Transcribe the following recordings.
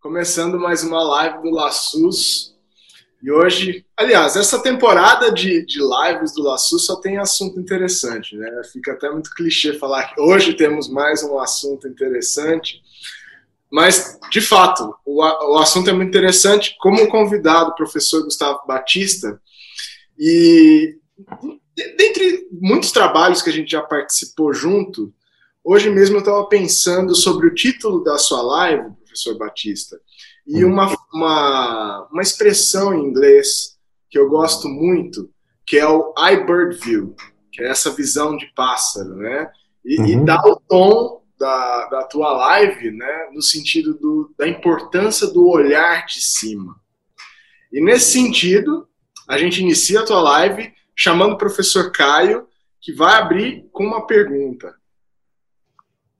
começando mais uma live do Laçus. E hoje, aliás, essa temporada de, de lives do Laçus só tem assunto interessante, né? Fica até muito clichê falar que hoje temos mais um assunto interessante. Mas, de fato, o, o assunto é muito interessante. Como convidado, o professor Gustavo Batista, e dentre muitos trabalhos que a gente já participou junto, hoje mesmo eu estava pensando sobre o título da sua live, professor Batista, e hum. uma, uma, uma expressão em inglês que eu gosto muito, que é o iBird View, que é essa visão de pássaro, né? E, uhum. e dá o tom da, da tua live, né, no sentido do, da importância do olhar de cima. E nesse sentido, a gente inicia a tua live chamando o professor Caio, que vai abrir com uma pergunta.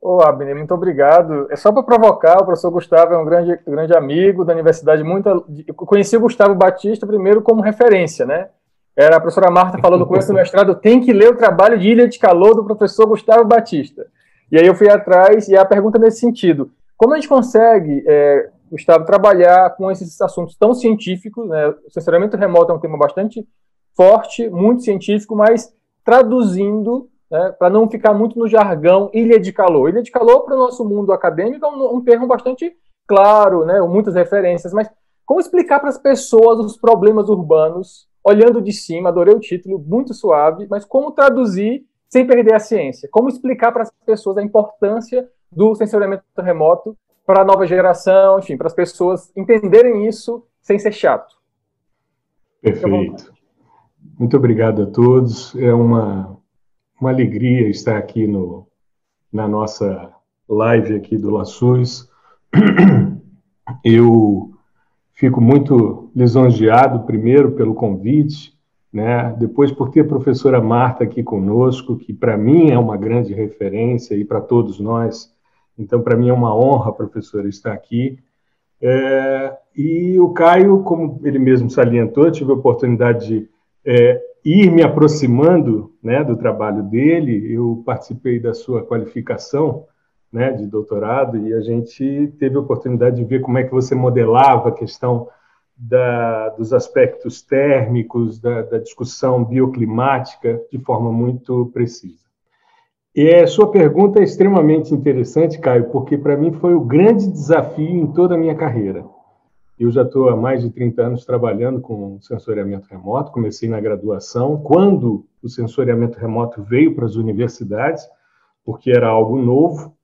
Ô, Abner, muito obrigado. É só para provocar, o professor Gustavo é um grande, grande amigo da universidade. Muito, eu conheci o Gustavo Batista primeiro como referência, né? Era a professora Marta falando com esse mestrado, tem que ler o trabalho de Ilha de Calor do professor Gustavo Batista. E aí eu fui atrás, e a pergunta é nesse sentido. Como a gente consegue, é, Gustavo, trabalhar com esses assuntos tão científicos, né? O censuramento remoto é um tema bastante forte, muito científico, mas traduzindo, né, para não ficar muito no jargão ilha de calor. Ilha de calor, para o nosso mundo acadêmico, é um, um termo bastante claro, né, muitas referências, mas como explicar para as pessoas os problemas urbanos, olhando de cima, adorei o título, muito suave, mas como traduzir sem perder a ciência? Como explicar para as pessoas a importância do sensoriamento remoto para a nova geração, enfim, para as pessoas entenderem isso sem ser chato? Perfeito. Muito obrigado a todos. É uma, uma alegria estar aqui no, na nossa live aqui do Laçus. Eu fico muito lisonjeado, primeiro, pelo convite, né? Depois por ter a professora Marta aqui conosco, que para mim é uma grande referência e para todos nós. Então, para mim é uma honra, professora, estar aqui. É, e o Caio, como ele mesmo salientou, tive a oportunidade de é, ir me aproximando né, do trabalho dele. Eu participei da sua qualificação né, de doutorado e a gente teve a oportunidade de ver como é que você modelava a questão da, dos aspectos térmicos, da, da, discussão bioclimática de forma muito precisa. E a sua pergunta é extremamente interessante, Caio, porque para mim foi o grande desafio em toda a minha carreira. Eu já estou há mais de 30 anos trabalhando com sensoriamento remoto, comecei na graduação, quando o sensoriamento remoto veio para as universidades, porque era algo novo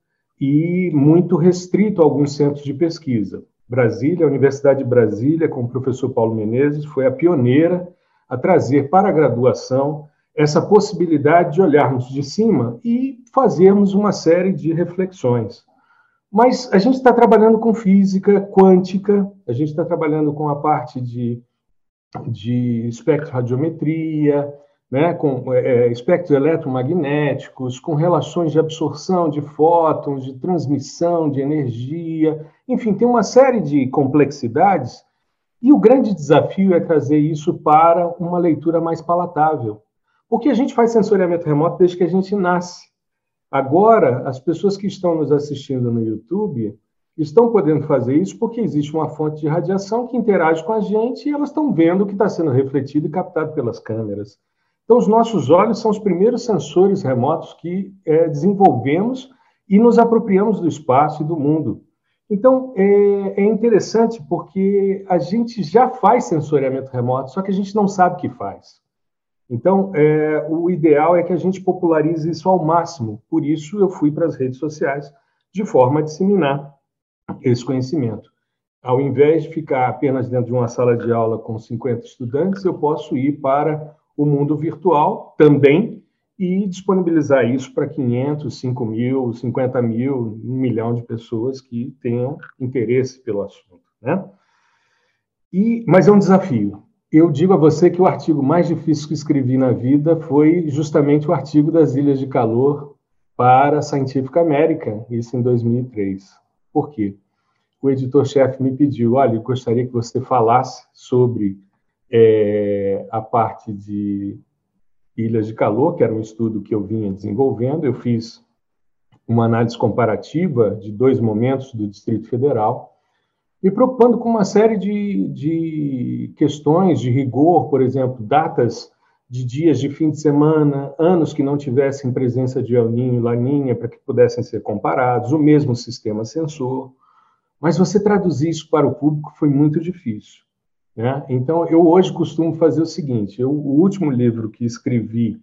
e muito restrito a alguns centros de pesquisa. Brasília, a Universidade de Brasília, com o professor Paulo Menezes, foi a pioneira a trazer para a graduação essa possibilidade de olharmos de cima e fazermos uma série de reflexões. Mas a gente está trabalhando com física quântica, a gente está trabalhando com a parte de, de espectroradiometria, né, com é, é, espectros eletromagnéticos, com relações de absorção de fótons, de transmissão de energia, enfim, tem uma série de complexidades. E o grande desafio é trazer isso para uma leitura mais palatável. Porque a gente faz sensoriamento remoto desde que a gente nasce. Agora, as pessoas que estão nos assistindo no YouTube estão podendo fazer isso porque existe uma fonte de radiação que interage com a gente e elas estão vendo o que está sendo refletido e captado pelas câmeras. Então, os nossos olhos são os primeiros sensores remotos que é, desenvolvemos e nos apropriamos do espaço e do mundo. Então, é, é, interessante porque a gente já faz sensoriamento remoto, só que a gente não sabe o que faz. Então, é, o ideal é que a gente popularize isso ao máximo. Por isso, eu fui para as redes sociais de forma a disseminar esse conhecimento. Ao invés de ficar apenas dentro de uma sala de aula com 50 estudantes, eu posso ir para o mundo virtual também e disponibilizar isso para 500, 5 mil, 50 mil, um milhão de pessoas que tenham interesse pelo assunto. Né? E, mas é um desafio. Eu digo a você que o artigo mais difícil que escrevi na vida foi justamente o artigo das Ilhas de Calor para a Scientific American, isso em 2003. Por quê? O editor-chefe me pediu, olha, eu gostaria que você falasse sobre é, a parte de ilhas de calor, que era um estudo que eu vinha desenvolvendo. Eu fiz uma análise comparativa de dois momentos do Distrito Federal. Me preocupando com uma série de, de questões de rigor, por exemplo, datas de dias de fim de semana, anos que não tivessem presença de El Niño e Laninha para que pudessem ser comparados, o mesmo sistema sensor. Mas você traduzir isso para o público foi muito difícil. Né? Então, eu hoje costumo fazer o seguinte: eu, o último livro que escrevi,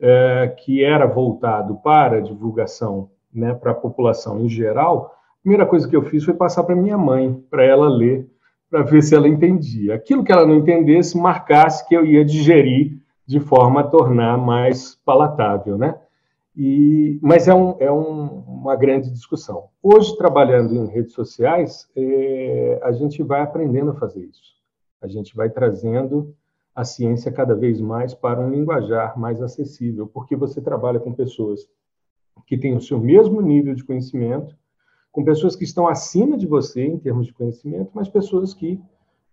é, que era voltado para divulgação né, para a população em geral, a primeira coisa que eu fiz foi passar para minha mãe, para ela ler, para ver se ela entendia. Aquilo que ela não entendesse, marcasse que eu ia digerir de forma a tornar mais palatável, né? E, mas é, um, é um, uma grande discussão. Hoje, trabalhando em redes sociais, é, a gente vai aprendendo a fazer isso. A gente vai trazendo a ciência cada vez mais para um linguajar mais acessível, porque você trabalha com pessoas que têm o seu mesmo nível de conhecimento, com pessoas que estão acima de você em termos de conhecimento, mas pessoas que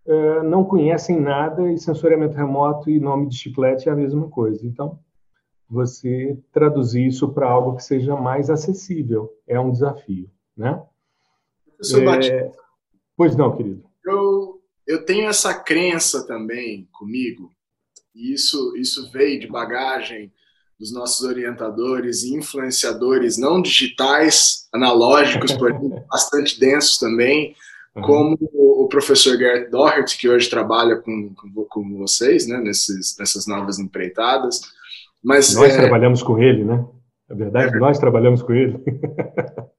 uh, não conhecem nada e sensoriamento remoto e nome de chiclete é a mesma coisa. Então, você traduzir isso para algo que seja mais acessível é um desafio, né? Professor é... Pois não, querido. Eu, eu tenho essa crença também comigo, e isso, isso veio de bagagem dos nossos orientadores e influenciadores não digitais, analógicos, porém bastante densos também, uhum. como o professor Gert Doherty, que hoje trabalha com, com, com vocês, né, nesses, nessas novas empreitadas. Mas, nós é... trabalhamos com ele, né? É verdade, é. nós trabalhamos com ele.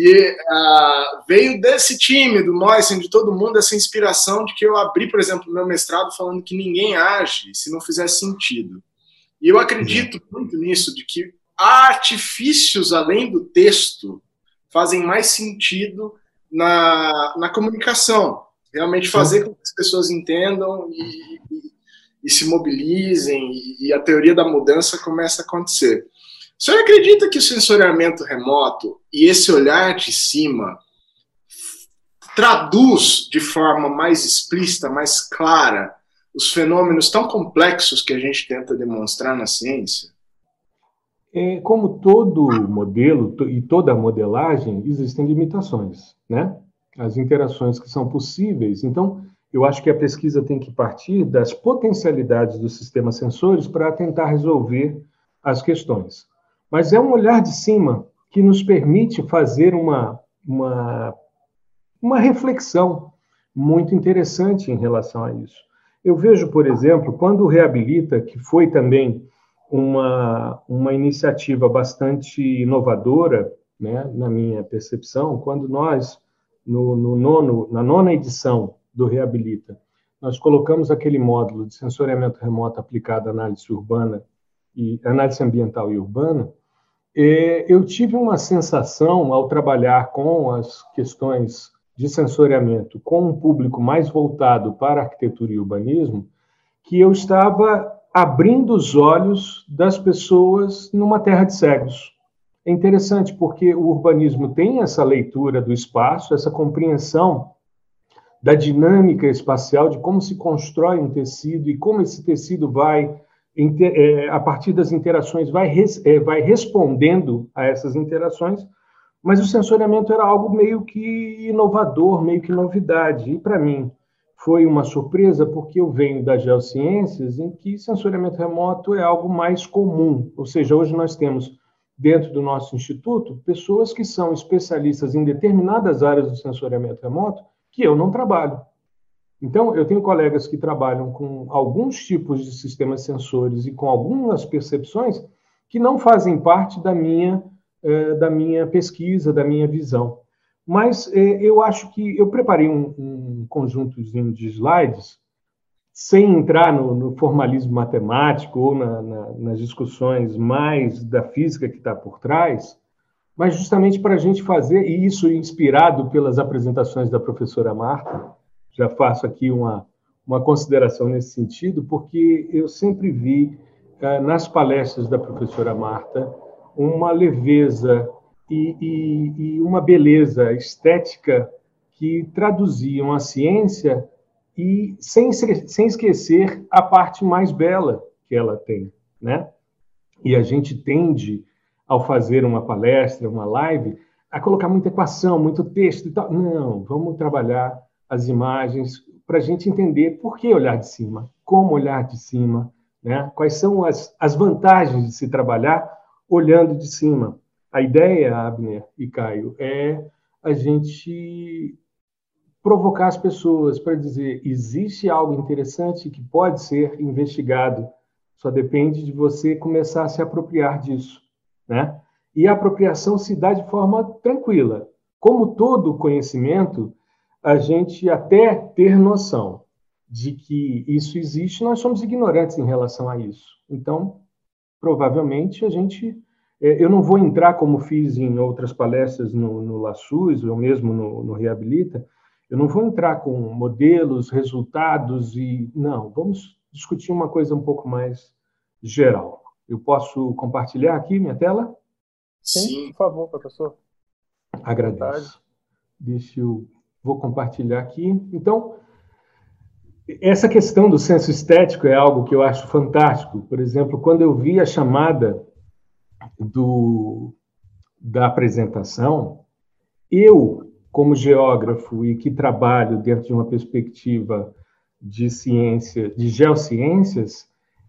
E uh, veio desse time, do Moisen, de todo mundo, essa inspiração de que eu abri, por exemplo, meu mestrado falando que ninguém age se não fizer sentido. E eu acredito muito nisso, de que artifícios além do texto fazem mais sentido na, na comunicação. Realmente fazer com que as pessoas entendam e, e, e se mobilizem e, e, a teoria da mudança começa a acontecer. O senhor acredita que o sensoriamento remoto e esse olhar de cima traduz de forma mais explícita, mais clara, os fenômenos tão complexos que a gente tenta demonstrar na ciência? É, como todo modelo e toda modelagem, existem limitações, né? As interações que são possíveis. Então, eu acho que a pesquisa tem que partir das potencialidades dos sistemas sensores para tentar resolver as questões. Mas é um olhar de cima que nos permite fazer uma, uma, uma reflexão muito interessante em relação a isso. Eu vejo, por exemplo, quando o Reabilita, que foi também uma, uma iniciativa bastante inovadora, né, na minha percepção, quando nós, no, no nono, na nona edição do Reabilita, nós colocamos aquele módulo de sensoriamento remoto aplicado à análise urbana e análise ambiental e urbana, eu tive uma sensação ao trabalhar com as questões de sensoriamento com um público mais voltado para arquitetura e urbanismo, que eu estava abrindo os olhos das pessoas numa terra de cegos. É interessante porque o urbanismo tem essa leitura do espaço, essa compreensão da dinâmica espacial, de como se constrói um tecido e como esse tecido vai, é, a partir das interações, vai, é, vai respondendo a essas interações mas o sensoriamento era algo meio que inovador, meio que novidade. E para mim foi uma surpresa porque eu venho das geociências em que sensoriamento remoto é algo mais comum. Ou seja, hoje nós temos dentro do nosso instituto pessoas que são especialistas em determinadas áreas do sensoriamento remoto que eu não trabalho. Então, eu tenho colegas que trabalham com alguns tipos de sistemas sensores e com algumas percepções que não fazem parte da minha é, da minha pesquisa, da minha visão. Mas é, eu acho que eu preparei um, um de slides, sem entrar no, no formalismo matemático ou na, na, nas discussões mais da física que está por trás, mas justamente para a gente fazer, e isso inspirado pelas apresentações da professora Marta, já faço aqui uma, uma consideração nesse sentido, porque eu sempre vi eh, nas palestras da professora Marta uma leveza e, e, e uma beleza estética que traduziam a ciência e sem, sem esquecer a parte mais bela que ela tem, né? E a gente tende, ao fazer uma palestra, uma live, a colocar muita equação, muito texto e tal. Não, vamos trabalhar as imagens para a gente entender por que olhar de cima, como olhar de cima, né? quais são as, as vantagens de se trabalhar olhando de cima. A ideia, Abner e Caio, é a gente provocar as pessoas para dizer existe algo interessante que pode ser investigado. Só depende de você começar a se apropriar disso, né? E a apropriação se dá de forma tranquila. Como todo conhecimento, a gente até ter noção de que isso existe, nós somos ignorantes em relação a isso. Então, provavelmente a gente é, eu não vou entrar, como fiz em outras palestras no, no LaSUS, ou mesmo no, no Reabilita, eu não vou entrar com modelos, resultados e. Não, vamos discutir uma coisa um pouco mais geral. Eu posso compartilhar aqui minha tela? Sim, por favor, professor. Agradeço. Deixa eu. Vou compartilhar aqui. Então, essa questão do senso estético é algo que eu acho fantástico. Por exemplo, quando eu vi a chamada do, da apresentação, eu, como geógrafo e que trabalho dentro de uma perspectiva de ciência, de geociências,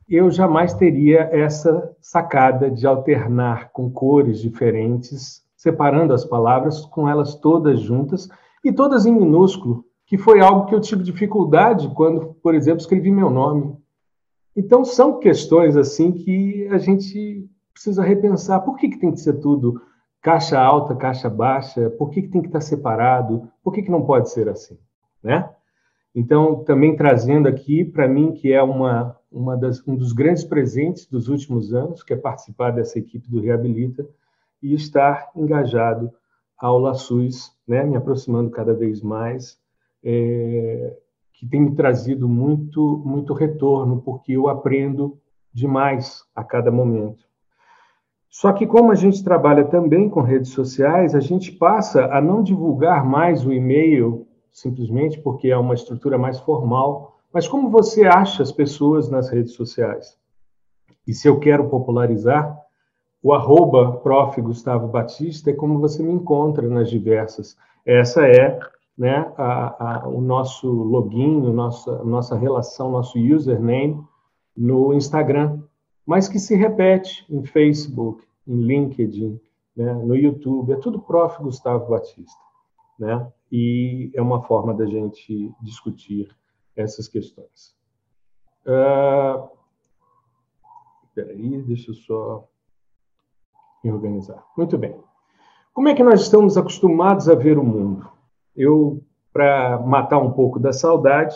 eu jamais teria essa sacada de alternar com cores diferentes, separando as palavras com elas todas juntas e todas em minúsculo, que foi algo que eu tive dificuldade quando, por exemplo, escrevi meu nome. Então são questões assim que a gente precisa repensar por que, que tem que ser tudo caixa alta, caixa baixa, por que, que tem que estar separado, por que, que não pode ser assim, né? Então, também trazendo aqui para mim que é uma, uma das, um dos grandes presentes dos últimos anos, que é participar dessa equipe do Reabilita e estar engajado ao LaSUS, né, me aproximando cada vez mais, é, que tem me trazido muito, muito retorno, porque eu aprendo demais a cada momento. Só que, como a gente trabalha também com redes sociais, a gente passa a não divulgar mais o e-mail simplesmente porque é uma estrutura mais formal. Mas como você acha as pessoas nas redes sociais? E se eu quero popularizar, o arroba prof. Gustavo Batista é como você me encontra nas diversas. Essa é né, a, a, o nosso login, a nossa, nossa relação, nosso username no Instagram mas que se repete em Facebook, em LinkedIn, né, no YouTube, é tudo Prof. Gustavo Batista. Né? E é uma forma da gente discutir essas questões. Uh, aí, deixa eu só me organizar. Muito bem. Como é que nós estamos acostumados a ver o mundo? Eu, para matar um pouco da saudade,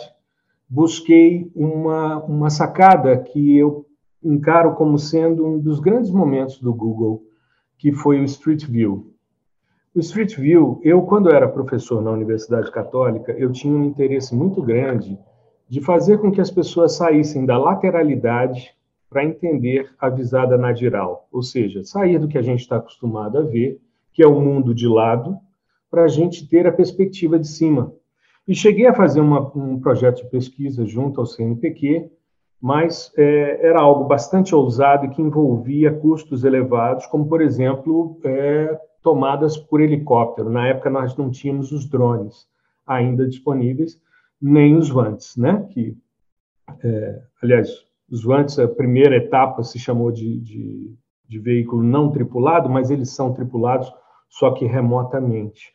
busquei uma, uma sacada que eu encaro como sendo um dos grandes momentos do Google, que foi o Street View. O Street View, eu quando era professor na Universidade Católica, eu tinha um interesse muito grande de fazer com que as pessoas saíssem da lateralidade para entender a visada nadiral, ou seja, sair do que a gente está acostumado a ver, que é o mundo de lado, para a gente ter a perspectiva de cima. E cheguei a fazer uma, um projeto de pesquisa junto ao CNPq, mas é, era algo bastante ousado e que envolvia custos elevados, como, por exemplo, é, tomadas por helicóptero. Na época, nós não tínhamos os drones ainda disponíveis, nem os vantes, né? Que, é, aliás, os vantes, a primeira etapa se chamou de, de, de veículo não tripulado, mas eles são tripulados, só que remotamente.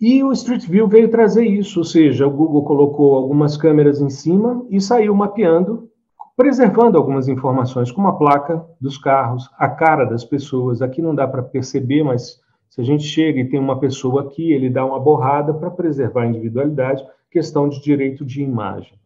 E o Street View veio trazer isso, ou seja, o Google colocou algumas câmeras em cima e saiu mapeando, preservando algumas informações, como a placa dos carros, a cara das pessoas. Aqui não dá para perceber, mas se a gente chega e tem uma pessoa aqui, ele dá uma borrada para preservar a individualidade, questão de direito de imagem.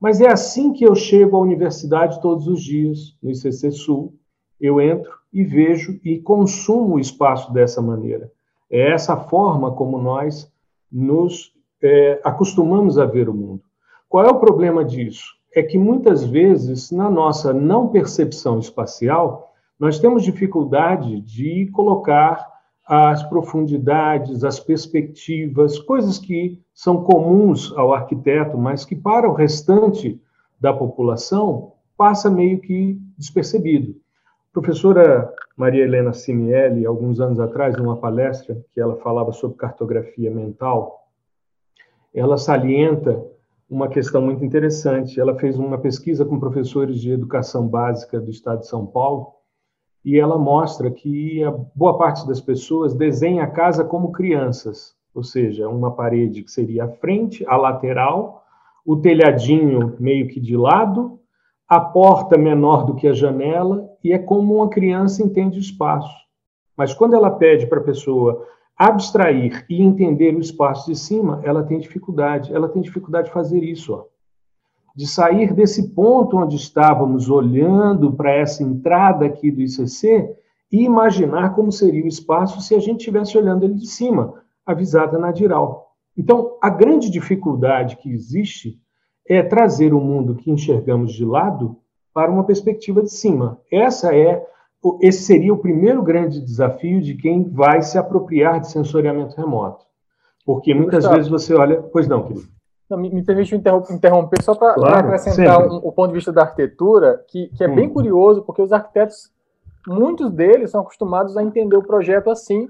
Mas é assim que eu chego à universidade todos os dias, no ICC Sul. Eu entro e vejo e consumo o espaço dessa maneira. É essa forma como nós nos é, acostumamos a ver o mundo. Qual é o problema disso? É que muitas vezes, na nossa não percepção espacial, nós temos dificuldade de colocar as profundidades, as perspectivas, coisas que são comuns ao arquiteto, mas que para o restante da população passa meio que despercebido. Professora Maria Helena Simielli, alguns anos atrás, numa palestra que ela falava sobre cartografia mental, ela salienta uma questão muito interessante. Ela fez uma pesquisa com professores de educação básica do estado de São Paulo e ela mostra que a boa parte das pessoas desenha a casa como crianças, ou seja, uma parede que seria a frente, a lateral, o telhadinho meio que de lado, a porta menor do que a janela, e é como uma criança entende o espaço. Mas quando ela pede para a pessoa abstrair e entender o espaço de cima, ela tem dificuldade. Ela tem dificuldade de fazer isso, ó. de sair desse ponto onde estávamos olhando para essa entrada aqui do ICC e imaginar como seria o espaço se a gente estivesse olhando ele de cima, avisada na Diral. Então, a grande dificuldade que existe é trazer o mundo que enxergamos de lado para uma perspectiva de cima. Essa é esse seria o primeiro grande desafio de quem vai se apropriar de sensoriamento remoto. Porque muitas Gustavo, vezes você olha. Pois não, querido. Não, me, me permite interromper só para claro, acrescentar um, o ponto de vista da arquitetura, que, que é hum. bem curioso, porque os arquitetos, muitos deles são acostumados a entender o projeto assim,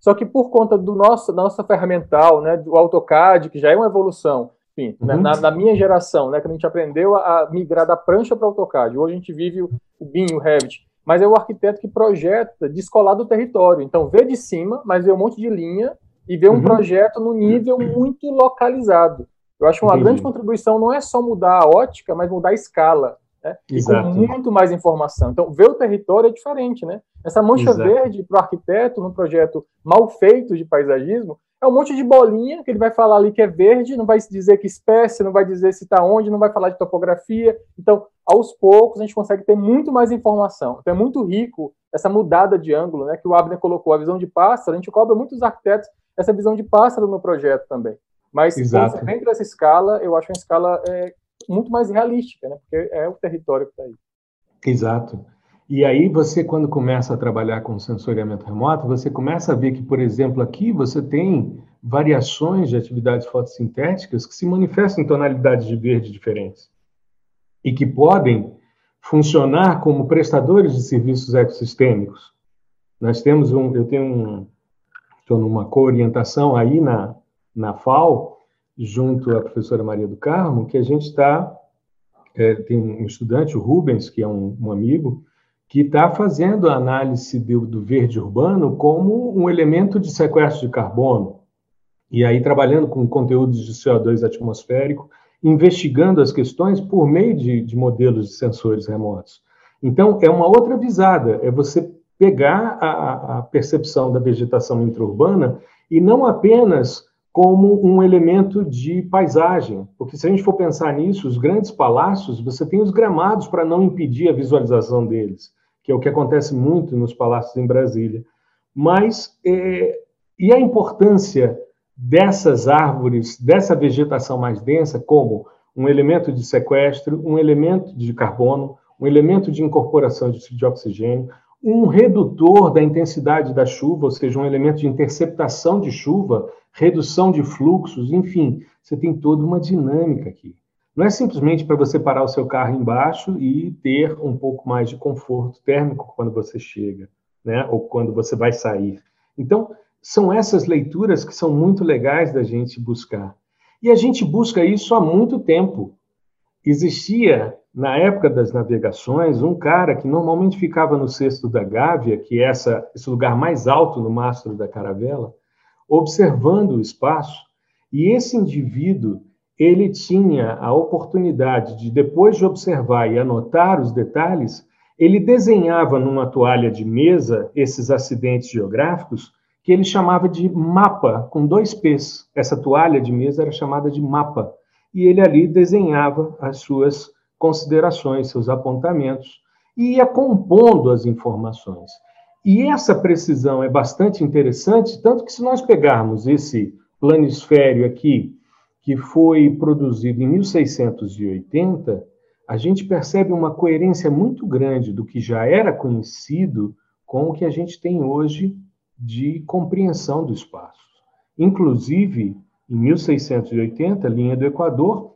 só que por conta do nosso, da nossa ferramental, né, do AutoCAD, que já é uma evolução, enfim, né, uhum. na, na, minha geração, né, que a gente aprendeu a, a migrar da prancha para o AutoCAD, hoje a gente vive o, o BIM, o Revit, mas é o arquiteto que projeta descolado do território. Então, vê de cima, mas vê um monte de linha e vê um uhum. projeto no nível muito localizado. Eu acho que uma Entendi. grande contribuição não é só mudar a ótica, mas mudar a escala. Né? E com muito mais informação. Então, ver o território é diferente, né? Essa mancha Exato. verde para o arquiteto, num projeto mal feito de paisagismo, é um monte de bolinha que ele vai falar ali que é verde, não vai dizer que espécie, não vai dizer se está onde, não vai falar de topografia. Então, aos poucos, a gente consegue ter muito mais informação. Então, é muito rico essa mudada de ângulo, né, que o Abner colocou, a visão de pássaro. A gente cobra muitos arquitetos essa visão de pássaro no projeto também. Mas, Exato. quando você vem para essa escala, eu acho uma escala é, muito mais realística, né, porque é o território que está aí. Exato. E aí você, quando começa a trabalhar com sensoriamento remoto, você começa a ver que, por exemplo, aqui você tem variações de atividades fotossintéticas que se manifestam em tonalidades de verde diferentes e que podem funcionar como prestadores de serviços ecossistêmicos. Nós temos um, eu tenho um, estou numa co-orientação aí na, na FAO, junto à professora Maria do Carmo, que a gente está, é, tem um estudante, o Rubens, que é um, um amigo, que está fazendo a análise do, do, verde urbano como um elemento de sequestro de carbono, e aí trabalhando com conteúdos de CO2 atmosférico, investigando as questões por meio de, de modelos de sensores remotos. Então, é uma outra visada, é você pegar a, a percepção da vegetação intraurbana e não apenas como um elemento de paisagem, porque se a gente for pensar nisso, os grandes palácios, você tem os gramados para não impedir a visualização deles que é o que acontece muito nos palácios em Brasília. Mas, é, e a importância dessas árvores, dessa vegetação mais densa, como um elemento de sequestro, um elemento de carbono, um elemento de incorporação de, oxigênio, um redutor da intensidade da chuva, ou seja, um elemento de interceptação de chuva, redução de fluxos, enfim, você tem toda uma dinâmica aqui. Não é simplesmente para você parar o seu carro embaixo e ter um pouco mais de conforto térmico quando você chega, né? Ou quando você vai sair. Então, são essas leituras que são muito legais da gente buscar. E a gente busca isso há muito tempo. Existia, na época das navegações, um cara que normalmente ficava no cesto da Gávea, que é essa, esse lugar mais alto no mastro da caravela, observando o espaço, e esse indivíduo ele tinha a oportunidade de, depois de observar e anotar os detalhes, ele desenhava numa toalha de mesa esses acidentes geográficos que ele chamava de mapa, com dois P's. Essa toalha de mesa era chamada de mapa. E ele ali desenhava as suas considerações, seus apontamentos, e ia compondo as informações. E essa precisão é bastante interessante, tanto que se nós pegarmos esse planisfério aqui, que foi produzido em 1680, a gente percebe uma coerência muito grande do que já era conhecido com o que a gente tem hoje de compreensão do espaço. Inclusive, em 1680, linha do Equador,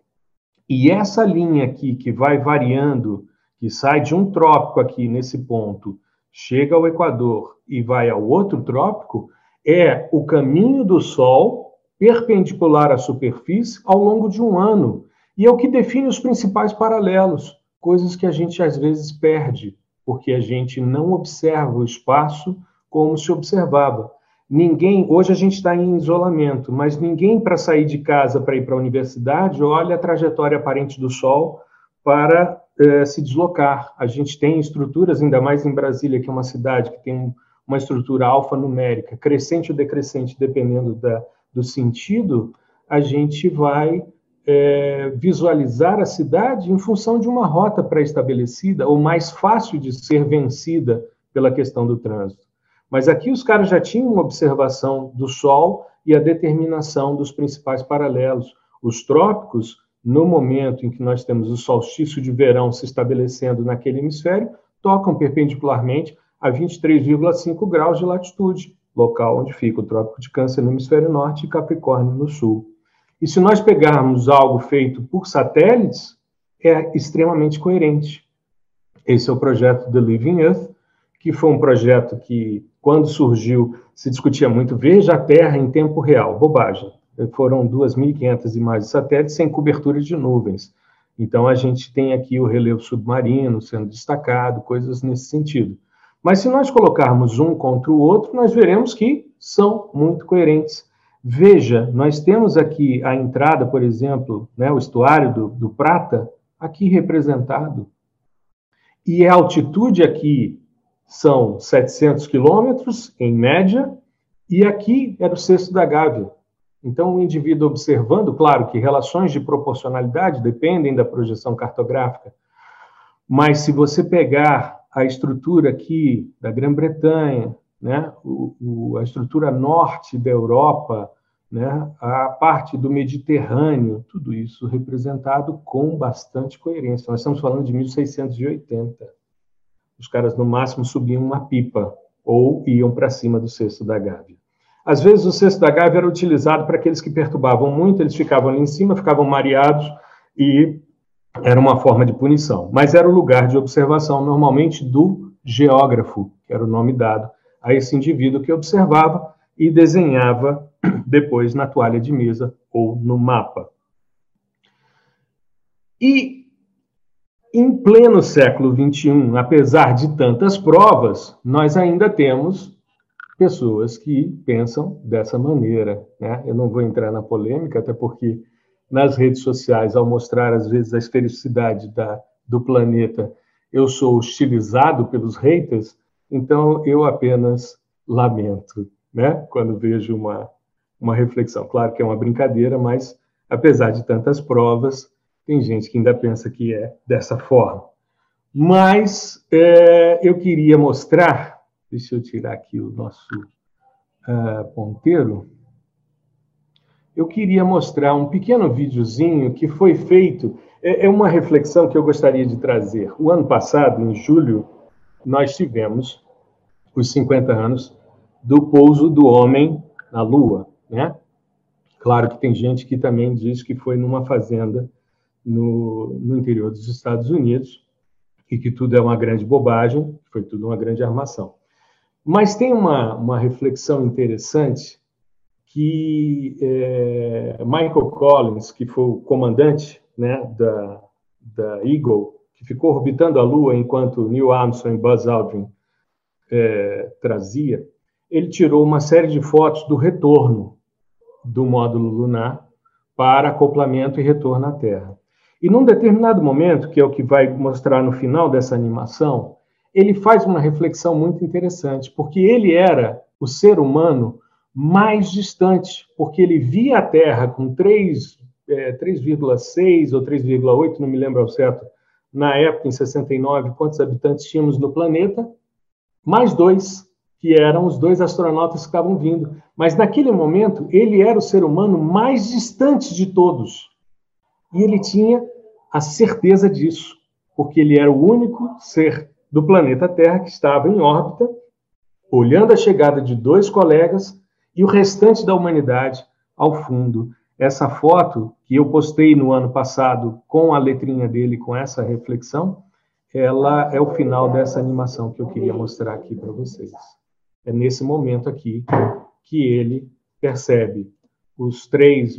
e essa linha aqui que vai variando, que sai de um trópico aqui nesse ponto chega ao Equador e vai ao outro trópico, é o caminho do Sol perpendicular à superfície ao longo de um ano. E é o que define os principais paralelos, coisas que a gente às vezes perde, porque a gente não observa o espaço como se observava. Ninguém, hoje a gente está em isolamento, mas ninguém para sair de casa para ir para a universidade olha a trajetória aparente do Sol para eh, se deslocar. A gente tem estruturas, ainda mais em Brasília, que é uma cidade que tem um, uma estrutura alfanumérica, crescente ou decrescente, dependendo da, do sentido, a gente vai é, visualizar a cidade em função de uma rota pré-estabelecida ou mais fácil de ser vencida pela questão do trânsito. Mas aqui os caras já tinham uma observação do Sol e a determinação dos principais paralelos. Os trópicos, no momento em que nós temos o solstício de verão se estabelecendo naquele hemisfério, tocam perpendicularmente a 23,5 graus de latitude, local onde fica o Trópico de Câncer no hemisfério norte e Capricórnio no sul. E se nós pegarmos algo feito por satélites, é extremamente coerente. Esse é o projeto The Living Earth, que foi um projeto que, quando surgiu, se discutia muito, veja a Terra em tempo real. Bobagem. Foram 2.500 imagens de satélites sem cobertura de nuvens. Então, a gente tem aqui o relevo submarino sendo destacado, coisas nesse sentido. Mas se nós colocarmos um contra o outro, nós veremos que são muito coerentes. Veja, nós temos aqui a entrada, por exemplo, né, o estuário do, do Prata, aqui representado. E a altitude aqui são 700 quilômetros, em média, e aqui era o cesto da Gávea. Então, o indivíduo observando, claro que relações de proporcionalidade dependem da projeção cartográfica, mas se você pegar a estrutura aqui da Grã-Bretanha, né, o, o, a estrutura norte da Europa, né, a parte do Mediterrâneo, tudo isso representado com bastante coerência. Nós estamos falando de 1680. Os caras, no máximo, subiam uma pipa ou iam para cima do cesto da Gávea. Às vezes, o cesto da Gávea era utilizado para aqueles que perturbavam muito, eles ficavam ali em cima, ficavam mareados e era uma forma de punição, mas era o lugar de observação, normalmente do geógrafo, que era o nome dado a esse indivíduo que observava e desenhava depois na toalha de mesa ou no mapa. E em pleno século XXI, apesar de tantas provas, nós ainda temos pessoas que pensam dessa maneira. Né? Eu não vou entrar na polêmica, até porque nas redes sociais, ao mostrar, às vezes, a esfericidade da, do planeta, eu sou hostilizado pelos haters, então eu apenas lamento, né? Quando vejo uma, uma reflexão. Claro que é uma brincadeira, mas apesar de tantas provas, tem gente que ainda pensa que é dessa forma. Mas é, eu queria mostrar, deixa eu tirar aqui o nosso uh, ponteiro eu queria mostrar um pequeno videozinho que foi feito. É, é uma reflexão que eu gostaria de trazer. O ano passado, em julho, nós tivemos os 50 anos do pouso do homem na Lua, né? Claro que tem gente que também diz que foi numa fazenda no, no interior dos Estados Unidos e que tudo é uma grande bobagem, foi tudo uma grande armação. Mas tem uma, uma reflexão interessante que é, Michael Collins, que foi o comandante né, da, da Eagle, que ficou orbitando a Lua enquanto Neil Armstrong e Buzz Aldrin é, trazia, ele tirou uma série de fotos do retorno do módulo lunar para acoplamento e retorno à Terra. E num determinado momento, que é o que vai mostrar no final dessa animação, ele faz uma reflexão muito interessante, porque ele era o ser humano mais distante, porque ele via a Terra com 3,6 é, ou 3,8, não me lembro ao certo, na época, em 69, quantos habitantes tínhamos no planeta, mais dois, que eram os dois astronautas que estavam vindo. Mas naquele momento, ele era o ser humano mais distante de todos. E ele tinha a certeza disso, porque ele era o único ser do planeta Terra que estava em órbita, olhando a chegada de dois colegas e o restante da humanidade ao fundo. Essa foto que eu postei no ano passado com a letrinha dele, com essa reflexão, ela é o final dessa animação que eu queria mostrar aqui para vocês. É nesse momento aqui que ele percebe os 3,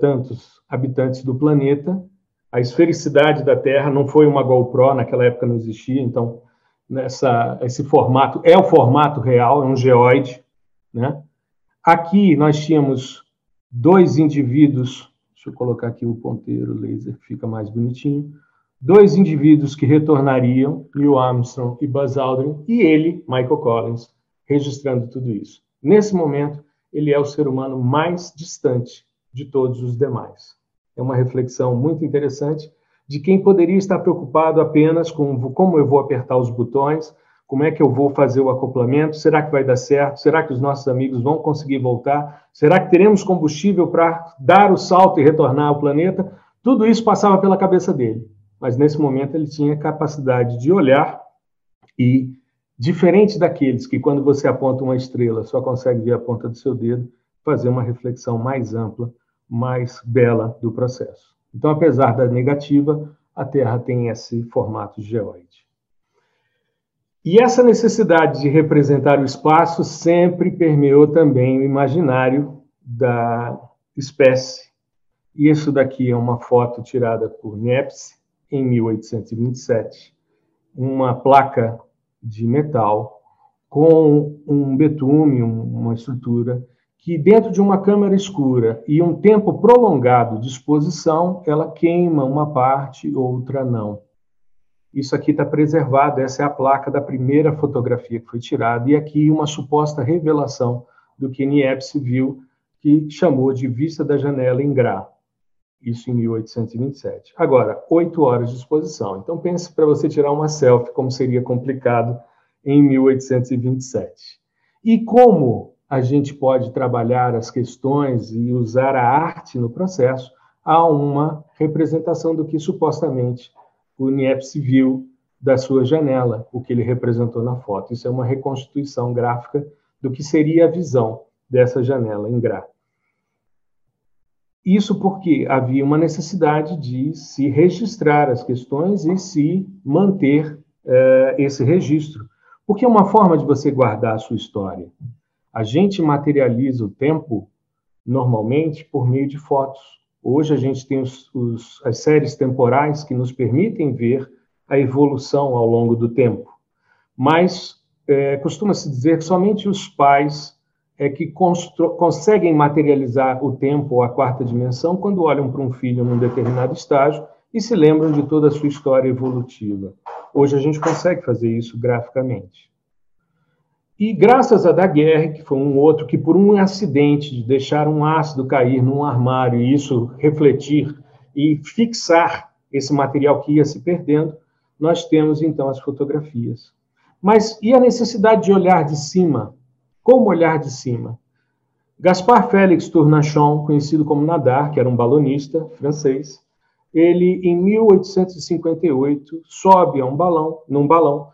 tantos habitantes do planeta, a esfericidade da Terra não foi uma GoPro, naquela época não existia, então nessa, esse formato é o formato real, é um geoide. Né? Aqui nós tínhamos dois indivíduos, deixa eu colocar aqui o ponteiro laser, fica mais bonitinho, dois indivíduos que retornariam, Neil Armstrong e Buzz Aldrin, e ele, Michael Collins, registrando tudo isso. Nesse momento, ele é o ser humano mais distante de todos os demais. É uma reflexão muito interessante de quem poderia estar preocupado apenas com como eu vou apertar os botões, como é que eu vou fazer o acoplamento, será que vai dar certo, será que os nossos amigos vão conseguir voltar, será que teremos combustível para dar o salto e retornar ao planeta? Tudo isso passava pela cabeça dele, mas nesse momento ele tinha capacidade de olhar e Diferente daqueles que, quando você aponta uma estrela, só consegue ver a ponta do seu dedo, fazer uma reflexão mais ampla, mais bela do processo. Então, apesar da negativa, a Terra tem esse formato geoide. E essa necessidade de representar o espaço sempre permeou também o imaginário da espécie. E isso daqui é uma foto tirada por Niepce em 1827, uma placa de metal com um betume, uma estrutura que dentro de uma câmara escura e um tempo prolongado de exposição, ela queima uma parte, outra não. Isso aqui está preservado, essa é a placa da primeira fotografia que foi tirada, e aqui uma suposta revelação do que Niepce viu, que chamou de vista da janela em Gra isso em 1827. Agora, oito horas de exposição. Então, pense para você tirar uma selfie, como seria complicado em 1827. E como a gente pode trabalhar as questões e usar a arte no processo, há uma representação do que supostamente o Niepce viu da sua janela, o que ele representou na foto. Isso é uma reconstituição gráfica do que seria a visão dessa janela em Gra. Isso porque havia uma necessidade de se registrar as questões e se manter uh, esse registro. Porque é uma forma de você guardar a sua história. A gente materializa o tempo normalmente por meio de fotos. Hoje a gente tem os, os, as séries temporais que nos permitem ver a evolução ao longo do tempo. Mas é, costuma-se dizer que somente os pais é que conseguem materializar o tempo ou a quarta dimensão quando olham para um filho num determinado estágio e se lembram de toda a sua história evolutiva. Hoje a gente consegue fazer isso graficamente. E graças a Daguerre, que foi um outro que por um acidente de deixar um ácido cair num armário e isso refletir e fixar esse material que ia se perdendo, nós temos então as fotografias. Mas e a necessidade de olhar de cima como olhar de cima. Gaspar Félix Tournachon, conhecido como Nadar, que era um balonista francês, ele, em 1858, sobe a um balão, num balão,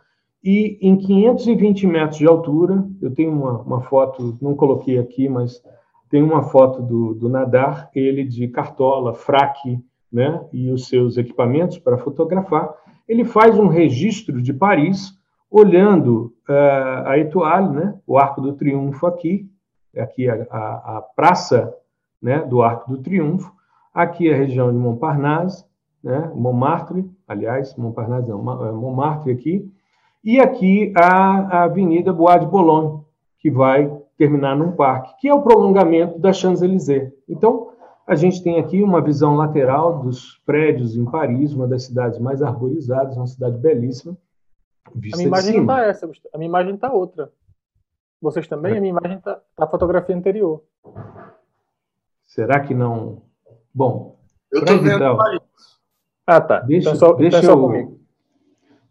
e em 520 metros de altura, eu tenho uma, uma foto, não coloquei aqui, mas tem uma foto do, do Nadar, ele de cartola, fraque, né, e os seus equipamentos para fotografar, ele faz um registro de Paris olhando uh, a Etoile, né, o Arco do Triunfo aqui, aqui a, a, a, praça né, do Arco do Triunfo, aqui a região de Montparnasse, né, Montmartre, aliás, Montparnasse não, é Montmartre aqui, e aqui a, a Avenida Bois de Boulogne, que vai terminar num parque, que é o prolongamento da Champs-Élysées. Então, a gente tem aqui uma visão lateral dos prédios em Paris, uma das cidades mais arborizadas, uma cidade belíssima, Vista a minha imagem não está essa, a minha imagem está outra. Vocês também? É. A minha imagem está tá a fotografia anterior. Será que não? Bom, eu estou vendo então, Ah, tá. Deixa, então, só, deixa então, eu... comigo.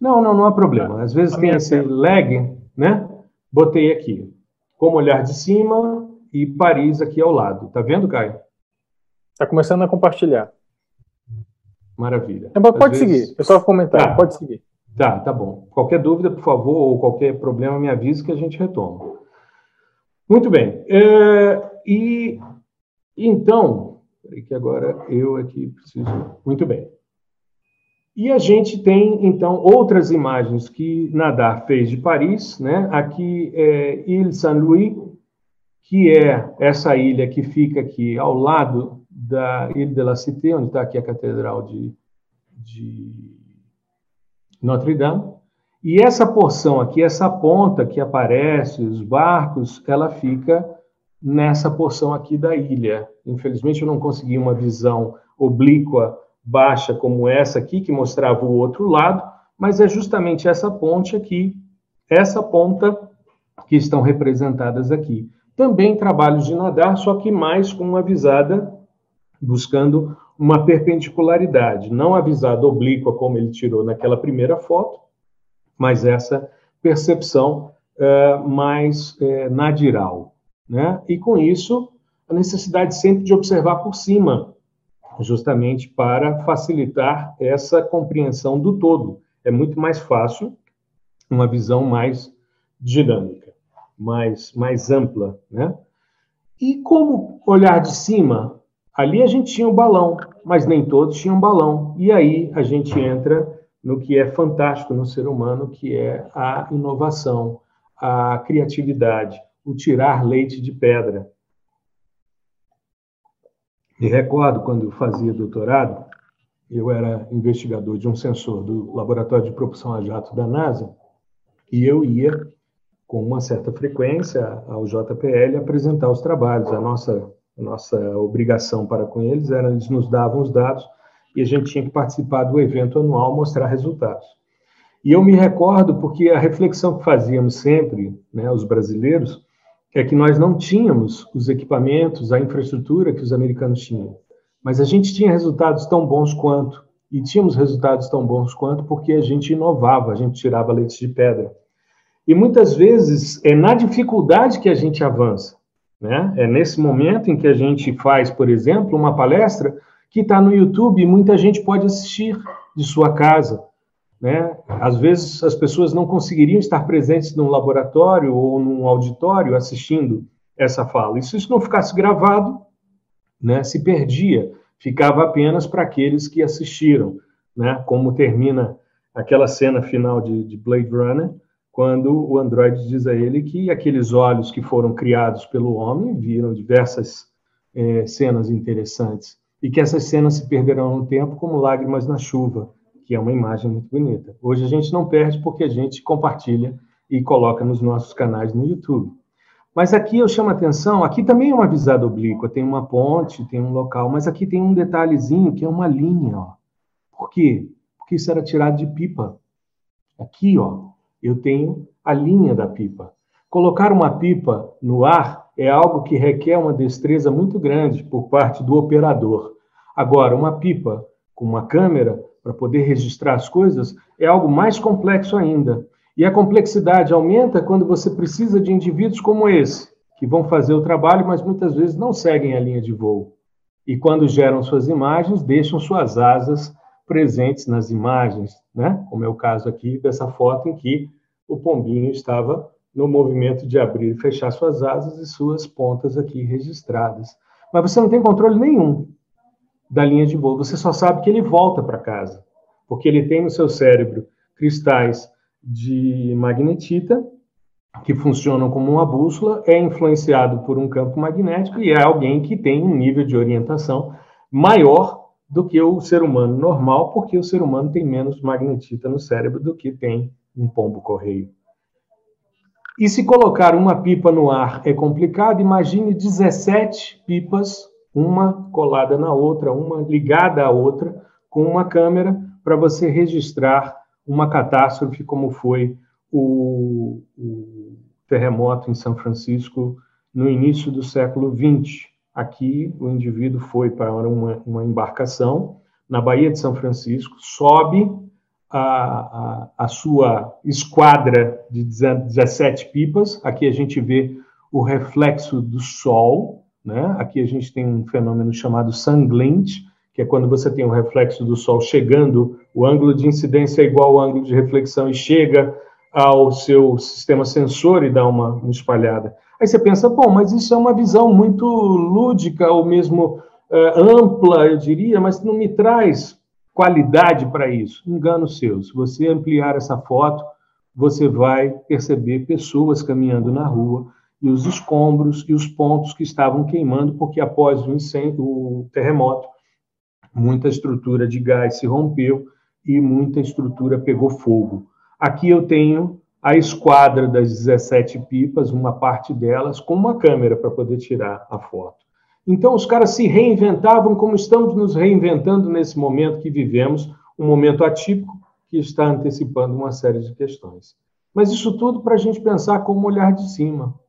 Não, não, não há problema. Às vezes a tem esse tempo. lag, né? Botei aqui. Como olhar de cima e Paris aqui ao lado. Tá vendo, Caio? Está começando a compartilhar. Maravilha. Então, pode Às seguir. Vezes... É só comentar. Tá. Pode seguir. Tá, tá bom. Qualquer dúvida, por favor, ou qualquer problema, me avise que a gente retoma. Muito bem. É, e então, peraí que agora eu aqui preciso. Muito bem. E a gente tem, então, outras imagens que Nadar fez de Paris, né? Aqui é Ile Saint-Louis, que é essa ilha que fica aqui ao lado da Ile de la Cité, onde está aqui a Catedral de, de Notre-Dame. E essa porção aqui, essa ponta que aparece, os barcos, ela fica nessa porção aqui da ilha. Infelizmente, eu não consegui uma visão oblíqua baixa como essa aqui, que mostrava o outro lado, mas é justamente essa ponte aqui, essa ponta que estão representadas aqui. Também trabalhos de nadar, só que mais com uma visada buscando uma perpendicularidade, não a visada oblíqua como ele tirou naquela primeira foto, mas essa percepção uh, mais uh, nadiral. Né? E com isso, a necessidade sempre de observar por cima, justamente para facilitar essa compreensão do todo. É muito mais fácil uma visão mais dinâmica, mais, mais ampla, né? E como olhar de cima, ali a gente tinha um balão, mas nem todos tinham balão. E aí a gente entra no que é fantástico no ser humano, que é a inovação, a criatividade, o tirar leite de pedra. Me recordo quando fazia doutorado, eu era investigador de um sensor do Laboratório de Propulsão a Jato da NASA, e eu ia com uma certa frequência ao JPL apresentar os trabalhos. A nossa, a nossa obrigação para com eles era eles nos davam os dados e a gente tinha que participar do evento anual mostrar resultados. E eu me recordo porque a reflexão que fazíamos sempre, né, os brasileiros, é que nós não tínhamos os equipamentos, a infraestrutura que os americanos tinham. Mas a gente tinha resultados tão bons quanto. E tínhamos resultados tão bons quanto porque a gente inovava, a gente tirava leite de pedra. E muitas vezes é na dificuldade que a gente avança. Né? É nesse momento em que a gente faz, por exemplo, uma palestra que está no YouTube e muita gente pode assistir de sua casa. Né? Às vezes as pessoas não conseguiriam estar presentes num laboratório ou num auditório assistindo essa fala. E se isso não ficasse gravado, né, se perdia, ficava apenas para aqueles que assistiram, né? Como termina aquela cena final de, de Blade Runner, quando o androide diz a ele que aqueles olhos que foram criados pelo homem viram diversas é, cenas interessantes e que essas cenas se perderão no tempo como lágrimas na chuva é uma imagem muito bonita. Hoje a gente não perde porque a gente compartilha e coloca nos nossos canais no YouTube. Mas aqui eu chamo a atenção, aqui também é uma visada oblíqua, tem uma ponte, tem um local, mas aqui tem um detalhezinho que é uma linha, ó. Por quê? Porque isso era tirado de pipa. Aqui, ó, eu tenho a linha da pipa. Colocar uma pipa no ar é algo que requer uma destreza muito grande por parte do operador. Agora, uma pipa com uma câmera para poder registrar as coisas, é algo mais complexo ainda. E a complexidade aumenta quando você precisa de indivíduos como esse, que vão fazer o trabalho, mas muitas vezes não seguem a linha de voo. E quando geram suas imagens, deixam suas asas presentes nas imagens, né? como é o caso aqui dessa foto em que o pombinho estava no movimento de abrir e fechar suas asas e suas pontas aqui registradas. Mas você não tem controle nenhum da linha de voo. Você só sabe que ele volta para casa, porque ele tem no seu cérebro cristais de magnetita que funcionam como uma bússola, é influenciado por um campo magnético e é alguém que tem um nível de orientação maior do que o ser humano normal, porque o ser humano tem menos magnetita no cérebro do que tem um pombo correio. E se colocar uma pipa no ar é complicado, imagine 17 pipas uma colada na outra, uma ligada à outra, com uma câmera para você registrar uma catástrofe como foi o, o, terremoto em São Francisco no início do século XX. Aqui, o indivíduo foi para uma, uma embarcação na Baía de São Francisco, sobe a, a, a, sua esquadra de 17 pipas. Aqui a gente vê o reflexo do sol né? Aqui a gente tem um fenômeno chamado sunglint, que é quando você tem o reflexo do Sol chegando, o ângulo de incidência é igual ao ângulo de reflexão e chega ao seu sistema sensor e dá uma, uma espalhada. Aí você pensa, bom, mas isso é uma visão muito lúdica ou mesmo uh, ampla, eu diria, mas não me traz qualidade para isso? Engano seu. Se você ampliar essa foto, você vai perceber pessoas caminhando na rua e os escombros e os pontos que estavam queimando, porque após o incêndio, o terremoto, muita estrutura de gás se rompeu e muita estrutura pegou fogo. Aqui eu tenho a esquadra das 17 pipas, uma parte delas, com uma câmera para poder tirar a foto. Então, os caras se reinventavam como estamos nos reinventando nesse momento que vivemos, um momento atípico que está antecipando uma série de questões. Mas isso tudo para a gente pensar com um olhar de cima.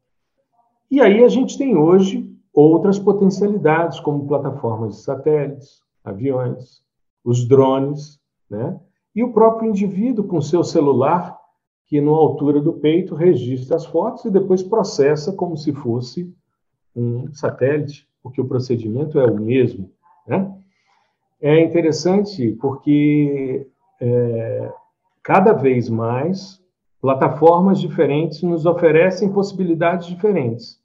E aí a gente tem hoje outras potencialidades, como plataformas de satélites, aviões, os drones, né? e o próprio indivíduo com seu celular, que na altura do peito registra as fotos e depois processa como se fosse um satélite, porque o procedimento é o mesmo. Né? É interessante porque é, cada vez mais plataformas diferentes nos oferecem possibilidades diferentes.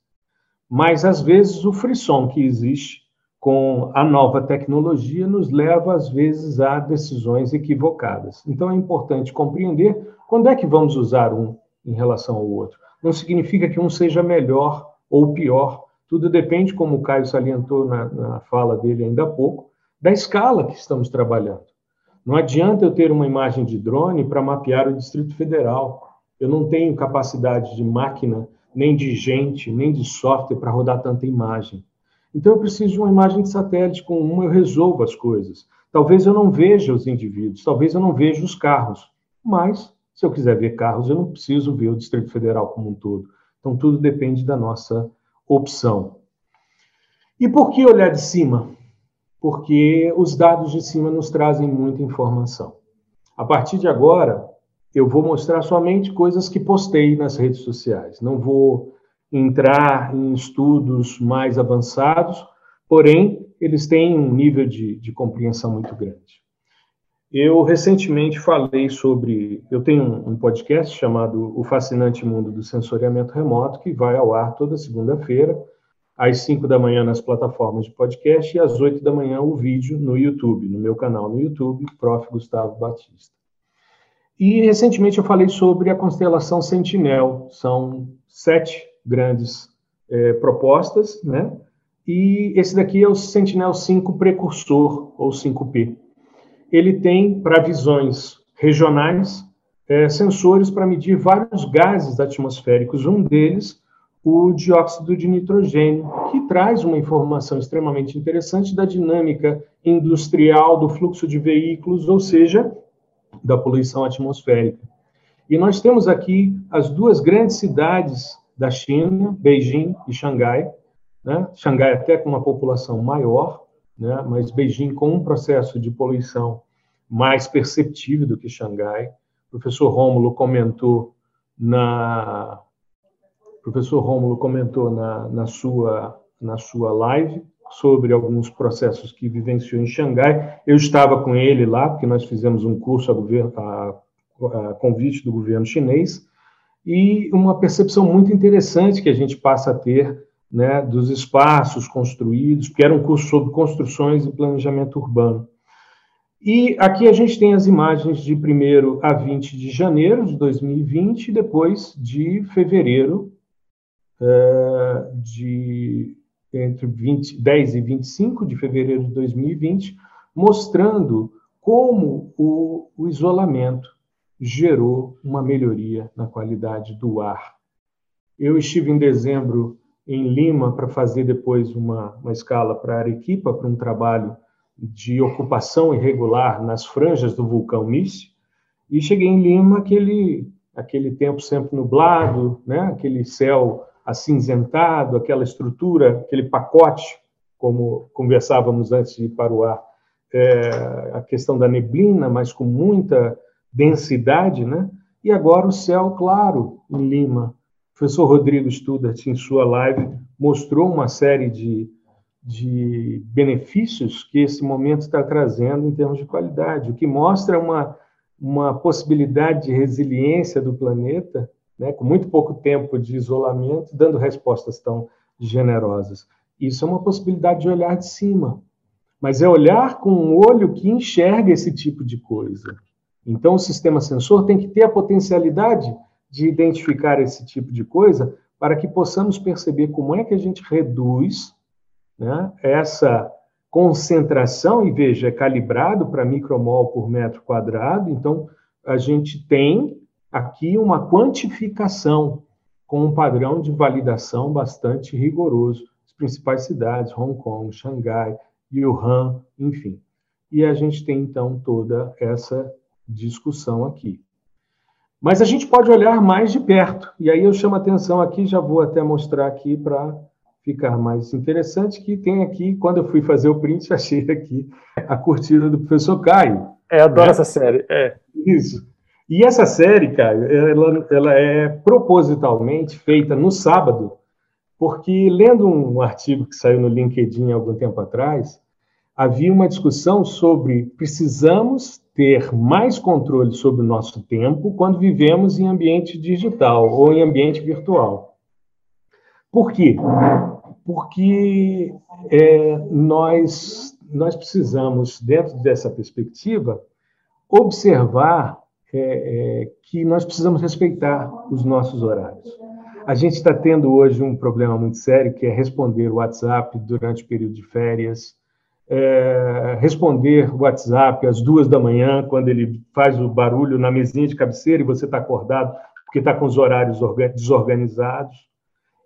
Mas, às vezes, o frisson que existe com a nova tecnologia nos leva, às vezes, a decisões equivocadas. Então, é importante compreender quando é que vamos usar um em relação ao outro. Não significa que um seja melhor ou pior, tudo depende, como o Caio salientou na, na fala dele ainda há pouco, da escala que estamos trabalhando. Não adianta eu ter uma imagem de drone para mapear o Distrito Federal. Eu não tenho capacidade de máquina, nem de gente, nem de software para rodar tanta imagem. Então eu preciso de uma imagem de satélite, com uma eu resolvo as coisas. Talvez eu não veja os indivíduos, talvez eu não veja os carros, mas se eu quiser ver carros, eu não preciso ver o Distrito Federal como um todo. Então tudo depende da nossa opção. E por que olhar de cima? Porque os dados de cima nos trazem muita informação. A partir de agora, eu vou mostrar somente coisas que postei nas redes sociais. Não vou entrar em estudos mais avançados, porém, eles têm um nível de, de compreensão muito grande. Eu recentemente falei sobre. Eu tenho um, podcast chamado O Fascinante Mundo do Sensoriamento Remoto, que vai ao ar toda segunda-feira, às 5 da manhã nas plataformas de podcast e às 8 da manhã o vídeo no YouTube, no meu canal no YouTube, Prof. Gustavo Batista. E recentemente eu falei sobre a constelação Sentinel. São sete grandes é, propostas, né? E esse daqui é o Sentinel 5 precursor, ou 5P. Ele tem, para visões regionais, é, sensores para medir vários gases atmosféricos. Um deles, o dióxido de nitrogênio, que traz uma informação extremamente interessante da dinâmica industrial do fluxo de veículos, ou seja, da poluição atmosférica. E nós temos aqui as duas grandes cidades da China, Beijing e Xangai. Né? Xangai até com uma população maior, né? mas Beijing com um processo de poluição mais perceptível do que Xangai. O professor Rômulo comentou na professor Rômulo comentou na, na, sua, na sua live sobre alguns processos que vivenciou em Xangai. Eu estava com ele lá, porque nós fizemos um curso a, governo, a, a convite do governo chinês, e uma percepção muito interessante que a gente passa a ter né, dos espaços construídos, porque era um curso sobre construções e planejamento urbano. E aqui a gente tem as imagens de 1 a 20 de janeiro de 2020 e depois de fevereiro uh, de entre 20, 10 e 25 de fevereiro de 2020, mostrando como o, o isolamento gerou uma melhoria na qualidade do ar. Eu estive em dezembro em Lima para fazer depois uma, uma escala para Arequipa, para um trabalho de ocupação irregular nas franjas do vulcão Miss, e cheguei em Lima, aquele, aquele tempo sempre nublado, né? aquele céu acinzentado, aquela estrutura, aquele pacote, como conversávamos antes de ir para o ar, é, a questão da neblina, mas com muita densidade, né? E agora o céu claro em Lima. O professor Rodrigo Studart, em sua live, mostrou uma série de, de benefícios que esse momento está trazendo em termos de qualidade, o que mostra uma, uma possibilidade de resiliência do planeta, né, com muito pouco tempo de isolamento, dando respostas tão generosas. Isso é uma possibilidade de olhar de cima. mas é olhar com um olho que enxerga esse tipo de coisa. Então, o sistema sensor tem que ter a potencialidade de identificar esse tipo de coisa para que possamos perceber como é que a gente reduz né, essa concentração, e veja, é calibrado para micromol por metro quadrado, então a gente tem aqui uma quantificação com um padrão de validação bastante rigoroso. As principais cidades, Hong Kong, Xangai, Wuhan, enfim. E a gente tem, então, toda essa discussão aqui. Mas a gente pode olhar mais de perto, e aí eu chamo a atenção aqui, já vou até mostrar aqui para ficar mais interessante, que tem aqui, quando eu fui fazer o print, achei aqui a curtida do professor Caio. É, adoro né? essa série. É. Isso. E essa série, Caio, ela, ela é propositalmente feita no sábado, porque lendo um artigo que saiu no LinkedIn há algum tempo atrás, havia uma discussão sobre precisamos ter mais controle sobre o nosso tempo quando vivemos em ambiente digital ou em ambiente virtual. Por quê? Porque é, nós, nós precisamos, dentro dessa perspectiva, observar é, é, que nós precisamos respeitar os nossos horários. A gente está tendo hoje um problema muito sério, que é responder o WhatsApp durante o período de férias, é, responder o WhatsApp às duas da manhã, quando ele faz o barulho na mesinha de cabeceira e você está acordado porque está com os horários desorganizados.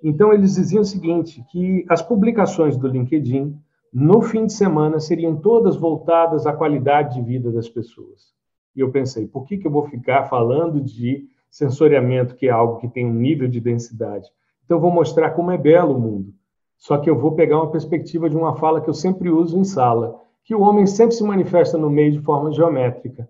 Então, eles diziam o seguinte, que as publicações do LinkedIn, no fim de semana, seriam todas voltadas à qualidade de vida das pessoas. E eu pensei, por que, que eu vou ficar falando de sensoriamento, que é algo que tem um nível de densidade? Então, eu vou mostrar como é belo o mundo. Só que eu vou pegar uma perspectiva de uma fala que eu sempre uso em sala, que o homem sempre se manifesta no meio de forma geométrica.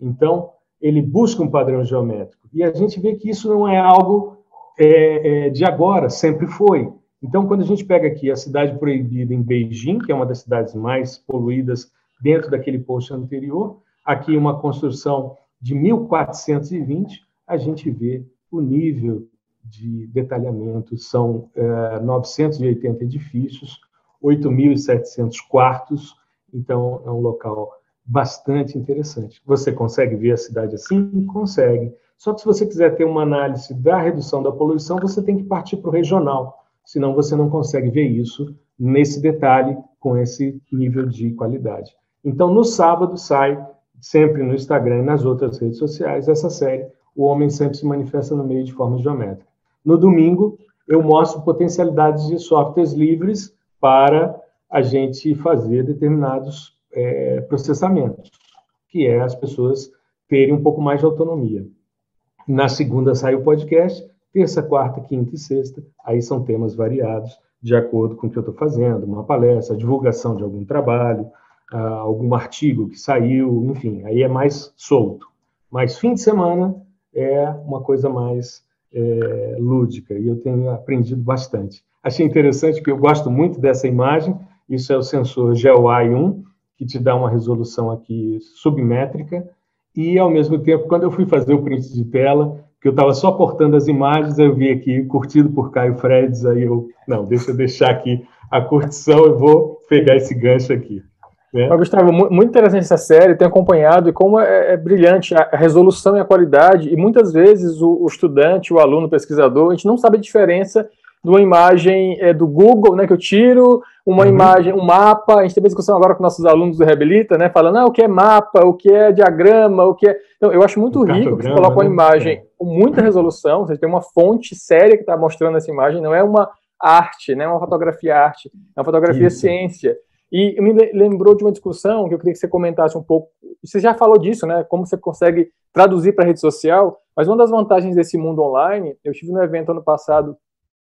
Então, ele busca um padrão geométrico. E a gente vê que isso não é algo é, é, de agora, sempre foi. Então, quando a gente pega aqui a cidade proibida em Beijing, que é uma das cidades mais poluídas dentro daquele post anterior, aqui uma construção de 1420, a gente vê o nível de detalhamento. São é, 980 edifícios, 8.700 quartos, então é um local bastante interessante. Você consegue ver a cidade assim? Consegue. Só que se você quiser ter uma análise da redução da poluição, você tem que partir para o regional, senão você não consegue ver isso nesse detalhe, com esse nível de qualidade. Então, no sábado sai sempre no Instagram e nas outras redes sociais, essa série, O Homem Sempre Se Manifesta no Meio de Forma Geométrica. No domingo, eu mostro potencialidades de softwares livres para a gente fazer determinados é, processamentos, que é as pessoas terem um pouco mais de autonomia. Na segunda sai o podcast, terça, quarta, quinta e sexta, aí são temas variados, de acordo com o que eu estou fazendo, uma palestra, divulgação de algum trabalho, uh, algum artigo que saiu, enfim, aí é mais solto. Mas fim de semana é uma coisa mais é, lúdica e eu tenho aprendido bastante. Achei interessante que eu gosto muito dessa imagem. Isso é o sensor GeoEye 1 que te dá uma resolução aqui submétrica e ao mesmo tempo quando eu fui fazer o print de tela que eu estava só cortando as imagens, eu vi aqui curtido por Caio Freds, aí eu não, deixa eu deixar aqui a curtição, eu vou pegar esse gancho aqui. É. Mas, Gustavo, muito interessante essa série, tenho acompanhado e como é, é, brilhante a resolução e a qualidade, e muitas vezes o, o, estudante, o aluno, o pesquisador, a gente não sabe a diferença de uma imagem é, do Google, né, que eu tiro, uma uhum. imagem, um mapa, a gente teve discussão agora com nossos alunos do Reabilita, né, falando ah, o que é mapa, o que é diagrama, o que é... Então, eu acho muito rico que você coloca uma né? imagem é. com muita resolução, você tem uma fonte séria que está mostrando essa imagem, não é uma arte, né, uma fotografia arte, é uma fotografia Isso. ciência. E me lembrou de uma discussão que eu queria que você comentasse um pouco. Você já falou disso, né? Como você consegue traduzir para a rede social, mas uma das vantagens desse mundo online, eu estive no evento ano passado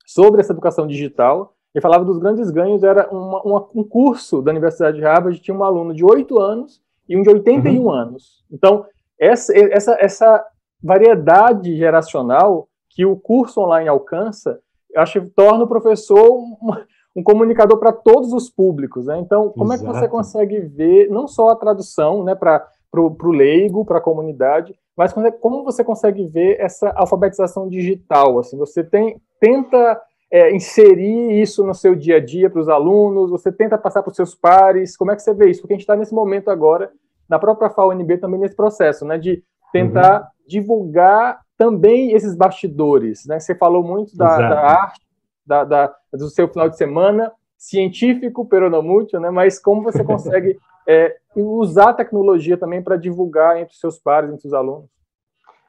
sobre essa educação digital, e falava dos grandes ganhos, era uma, uma, um curso da Universidade de Harvard, tinha um aluno de 8 anos e um de 81 uhum. anos. Então, essa, essa, essa variedade geracional que o curso online alcança, eu acho que torna o professor uma, um comunicador para todos os públicos. Né? Então, como Exato. é que você consegue ver não só a tradução né, para o leigo, para a comunidade, mas como você consegue ver essa alfabetização digital? Assim, você tem, tenta é, inserir isso no seu dia a dia para os alunos? Você tenta passar para os seus pares? Como é que você vê isso? Porque a gente está nesse momento agora, na própria FAUNB também nesse processo, né, de tentar uhum. divulgar também esses bastidores, né? Você falou muito da, da arte, da, da, do seu final de semana, científico, peronomútil, né? Mas como você consegue é, usar a tecnologia também para divulgar entre os seus pares, entre os alunos?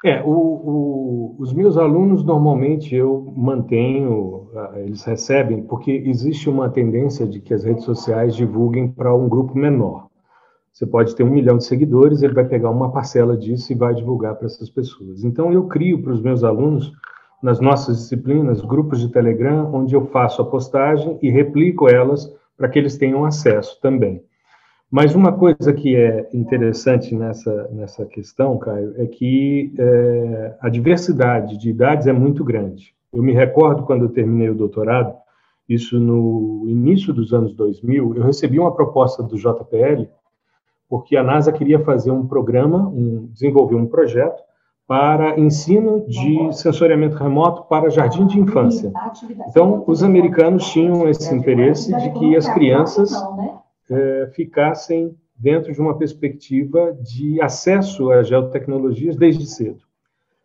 É, o, o, os meus alunos normalmente eu mantenho, ah, eles recebem, porque existe uma tendência de que as redes sociais divulguem para um grupo menor. Você pode ter um milhão de seguidores, ele vai pegar uma parcela disso e vai divulgar para essas pessoas. Então eu crio para os meus alunos, nas nossas disciplinas, grupos de Telegram, onde eu faço a postagem e replico elas para que eles tenham acesso também. Mas uma coisa que é interessante nessa, nessa questão, Caio, é que é, a diversidade de idades é muito grande. Eu me recordo quando eu terminei o doutorado, isso no início dos anos 2000, eu recebi uma proposta do JPL, porque a NASA queria fazer um programa, um, desenvolver um projeto para ensino de sensoriamento remoto para jardim de infância. Então, os americanos tinham esse interesse de que as crianças é, ficassem dentro de uma perspectiva de acesso às geotecnologias desde cedo.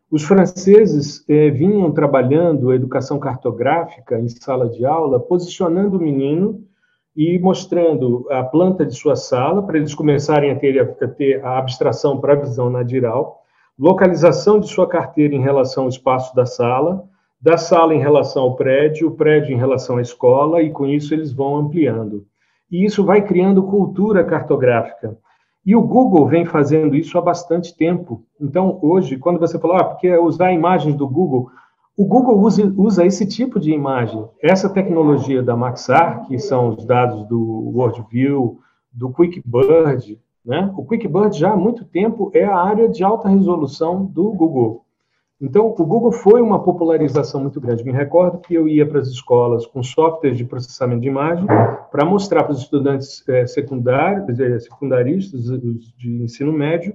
Os franceses é, vinham trabalhando a educação cartográfica em sala de aula, posicionando o menino e mostrando a planta de sua sala, para eles começarem a ter, a ter a abstração para a visão nadiral, localização de sua carteira em relação ao espaço da sala, da sala em relação ao prédio, o prédio em relação à escola, e com isso eles vão ampliando e isso vai criando cultura cartográfica. E o Google vem fazendo isso há bastante tempo. Então, hoje, quando você fala, ah, porque usar imagens do Google, o Google usa, usa esse tipo de imagem. Essa tecnologia da Maxar, que são os dados do WorldView, do QuickBird, né? O QuickBird já há muito tempo é a área de alta resolução do Google. Então, o Google foi uma popularização muito grande. Me recordo que eu ia para as escolas com softwares de processamento de imagem para mostrar para os estudantes é, secundários, é, secundaristas de ensino médio,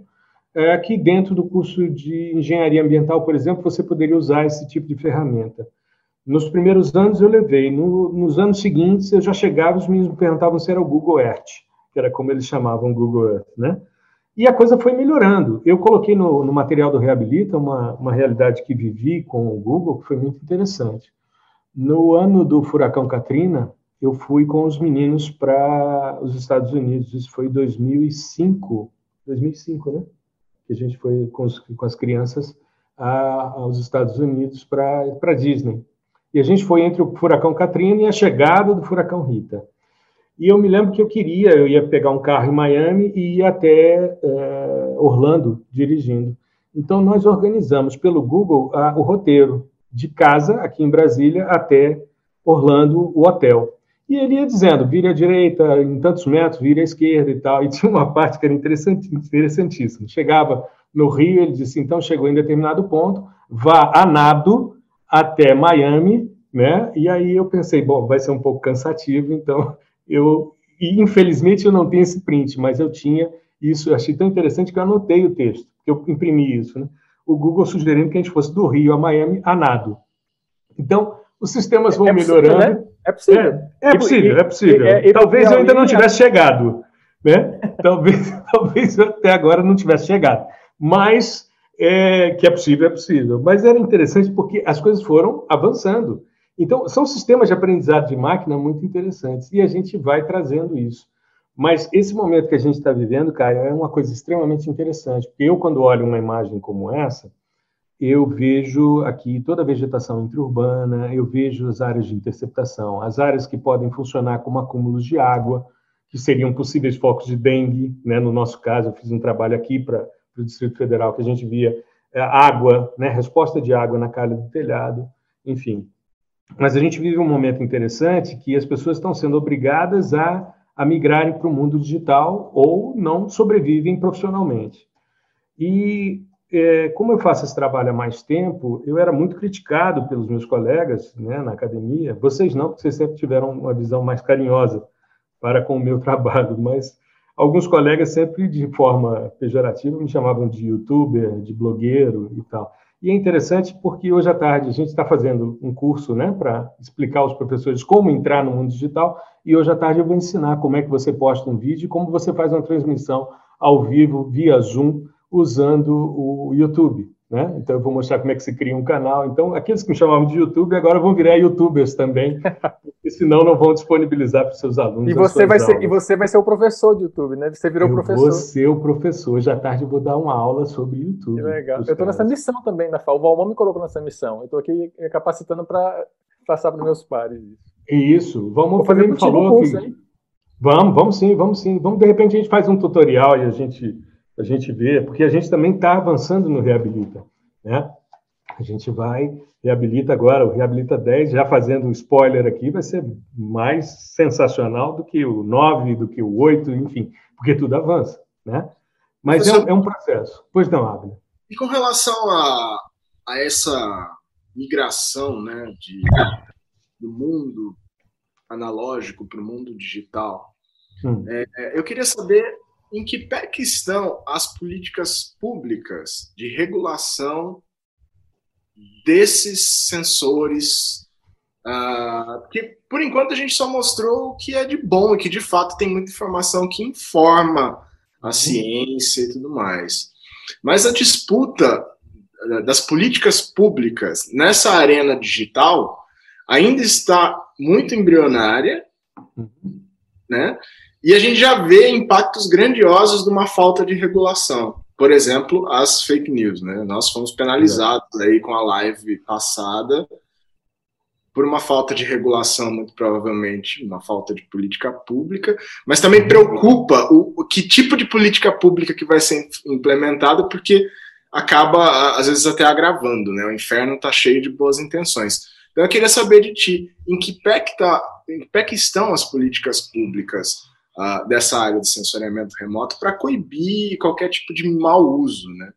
é, que dentro do curso de engenharia ambiental, por exemplo, você poderia usar esse tipo de ferramenta. Nos primeiros anos eu levei, no, nos anos seguintes eu já chegava, os meninos me perguntavam se era o Google Earth, que era como eles chamavam Google Earth, né? E a coisa foi melhorando. Eu coloquei no, no material do Reabilita uma, uma realidade que vivi com o Google, que foi muito interessante. No ano do furacão Katrina, eu fui com os meninos para os Estados Unidos. Isso foi em 2005. 2005, né? Que a gente foi com, os, com as crianças a, aos Estados Unidos para Disney. E a gente foi entre o furacão Katrina e a chegada do furacão Rita. E eu me lembro que eu queria, eu ia pegar um carro em Miami e ir até é, Orlando dirigindo. Então, nós organizamos pelo Google a, o roteiro de casa, aqui em Brasília, até Orlando, o hotel. E ele ia dizendo, vire à direita em tantos metros, vire à esquerda e tal. E tinha uma parte que era interessantíssima. Chegava no Rio, ele disse, então chegou em determinado ponto, vá a nado até Miami, né? E aí eu pensei, bom, vai ser um pouco cansativo, então eu e infelizmente eu não tenho esse print, mas eu tinha isso, eu achei tão interessante que eu anotei o texto, que eu imprimi isso, né? O Google sugerindo que a gente fosse do Rio a Miami a nado. Então, os sistemas vão é melhorando. Possível, né? É possível. É, é possível, é possível. É, talvez eu ainda não tivesse chegado, né? talvez, talvez eu até agora não tivesse chegado. Mas é, que é possível, é possível. Mas era interessante porque as coisas foram avançando. Então, são sistemas de aprendizado de máquina muito interessantes e a gente vai trazendo isso. Mas esse momento que a gente está vivendo, Caio, é uma coisa extremamente interessante, eu, quando olho uma imagem como essa, eu vejo aqui toda a vegetação interurbana, eu vejo as áreas de interceptação, as áreas que podem funcionar como acúmulos de água, que seriam possíveis focos de dengue, né? no nosso caso, eu fiz um trabalho aqui para o Distrito Federal que a gente via é, água, né? resposta de água na calha do telhado, enfim. Mas a gente vive um momento interessante que as pessoas estão sendo obrigadas a, a migrarem para o mundo digital ou não sobrevivem profissionalmente. E é, como eu faço esse trabalho há mais tempo, eu era muito criticado pelos meus colegas né, na academia. Vocês não, porque vocês sempre tiveram uma visão mais carinhosa para com o meu trabalho, mas alguns colegas sempre de forma pejorativa me chamavam de youtuber, de blogueiro e tal. E é interessante porque hoje à tarde a gente está fazendo um curso né, para explicar aos professores como entrar no mundo digital, e hoje à tarde eu vou ensinar como é que você posta um vídeo e como você faz uma transmissão ao vivo via Zoom usando o YouTube. Né? Então, eu vou mostrar como é que se cria um canal. Então, aqueles que me chamavam de YouTube agora vão virar YouTubers também, porque senão não vão disponibilizar para os seus alunos. E você, vai ser, e você vai ser o professor de YouTube, né? Você virou eu professor. Vou ser o professor. Já tarde eu vou dar uma aula sobre YouTube. Que legal. Eu estou nessa missão também, na FAO. O Valmão me colocou nessa missão. Eu estou aqui capacitando para passar para os meus pares. Isso. Vamos fazer me falou curso, que... Vamos, vamos sim, vamos sim. Vamos, de repente, a gente faz um tutorial e a gente a gente vê, porque a gente também está avançando no Reabilita. Né? A gente vai, reabilita agora, o Reabilita 10, já fazendo um spoiler aqui, vai ser mais sensacional do que o 9, do que o 8, enfim, porque tudo avança. Né? Mas é, é, um processo. Pois não, Abner. E com relação a, a essa migração né, de, do mundo analógico para o mundo digital, hum. é, eu queria saber em que pé que estão as políticas públicas de regulação desses sensores? Uh, porque, por enquanto, a gente só mostrou o que é de bom e que, de fato, tem muita informação que informa a uhum. ciência e tudo mais. Mas a disputa eh, das políticas públicas nessa arena digital ainda está muito embrionária, uhum. né? E a gente já vê impactos grandiosos de uma falta de regulação. Por exemplo, as fake news, né? Nós fomos penalizados aí com a live passada por uma falta de regulação, muito provavelmente, uma falta de política pública, mas também preocupa o, o que tipo de política pública que vai ser implementada, porque acaba, às vezes, até agravando, né? O inferno está cheio de boas intenções. Então, eu queria saber de ti, em que pé que, tá, em que, pé que estão as políticas públicas uh, dessa área de sensoriamento remoto para coibir qualquer tipo de mau uso, né?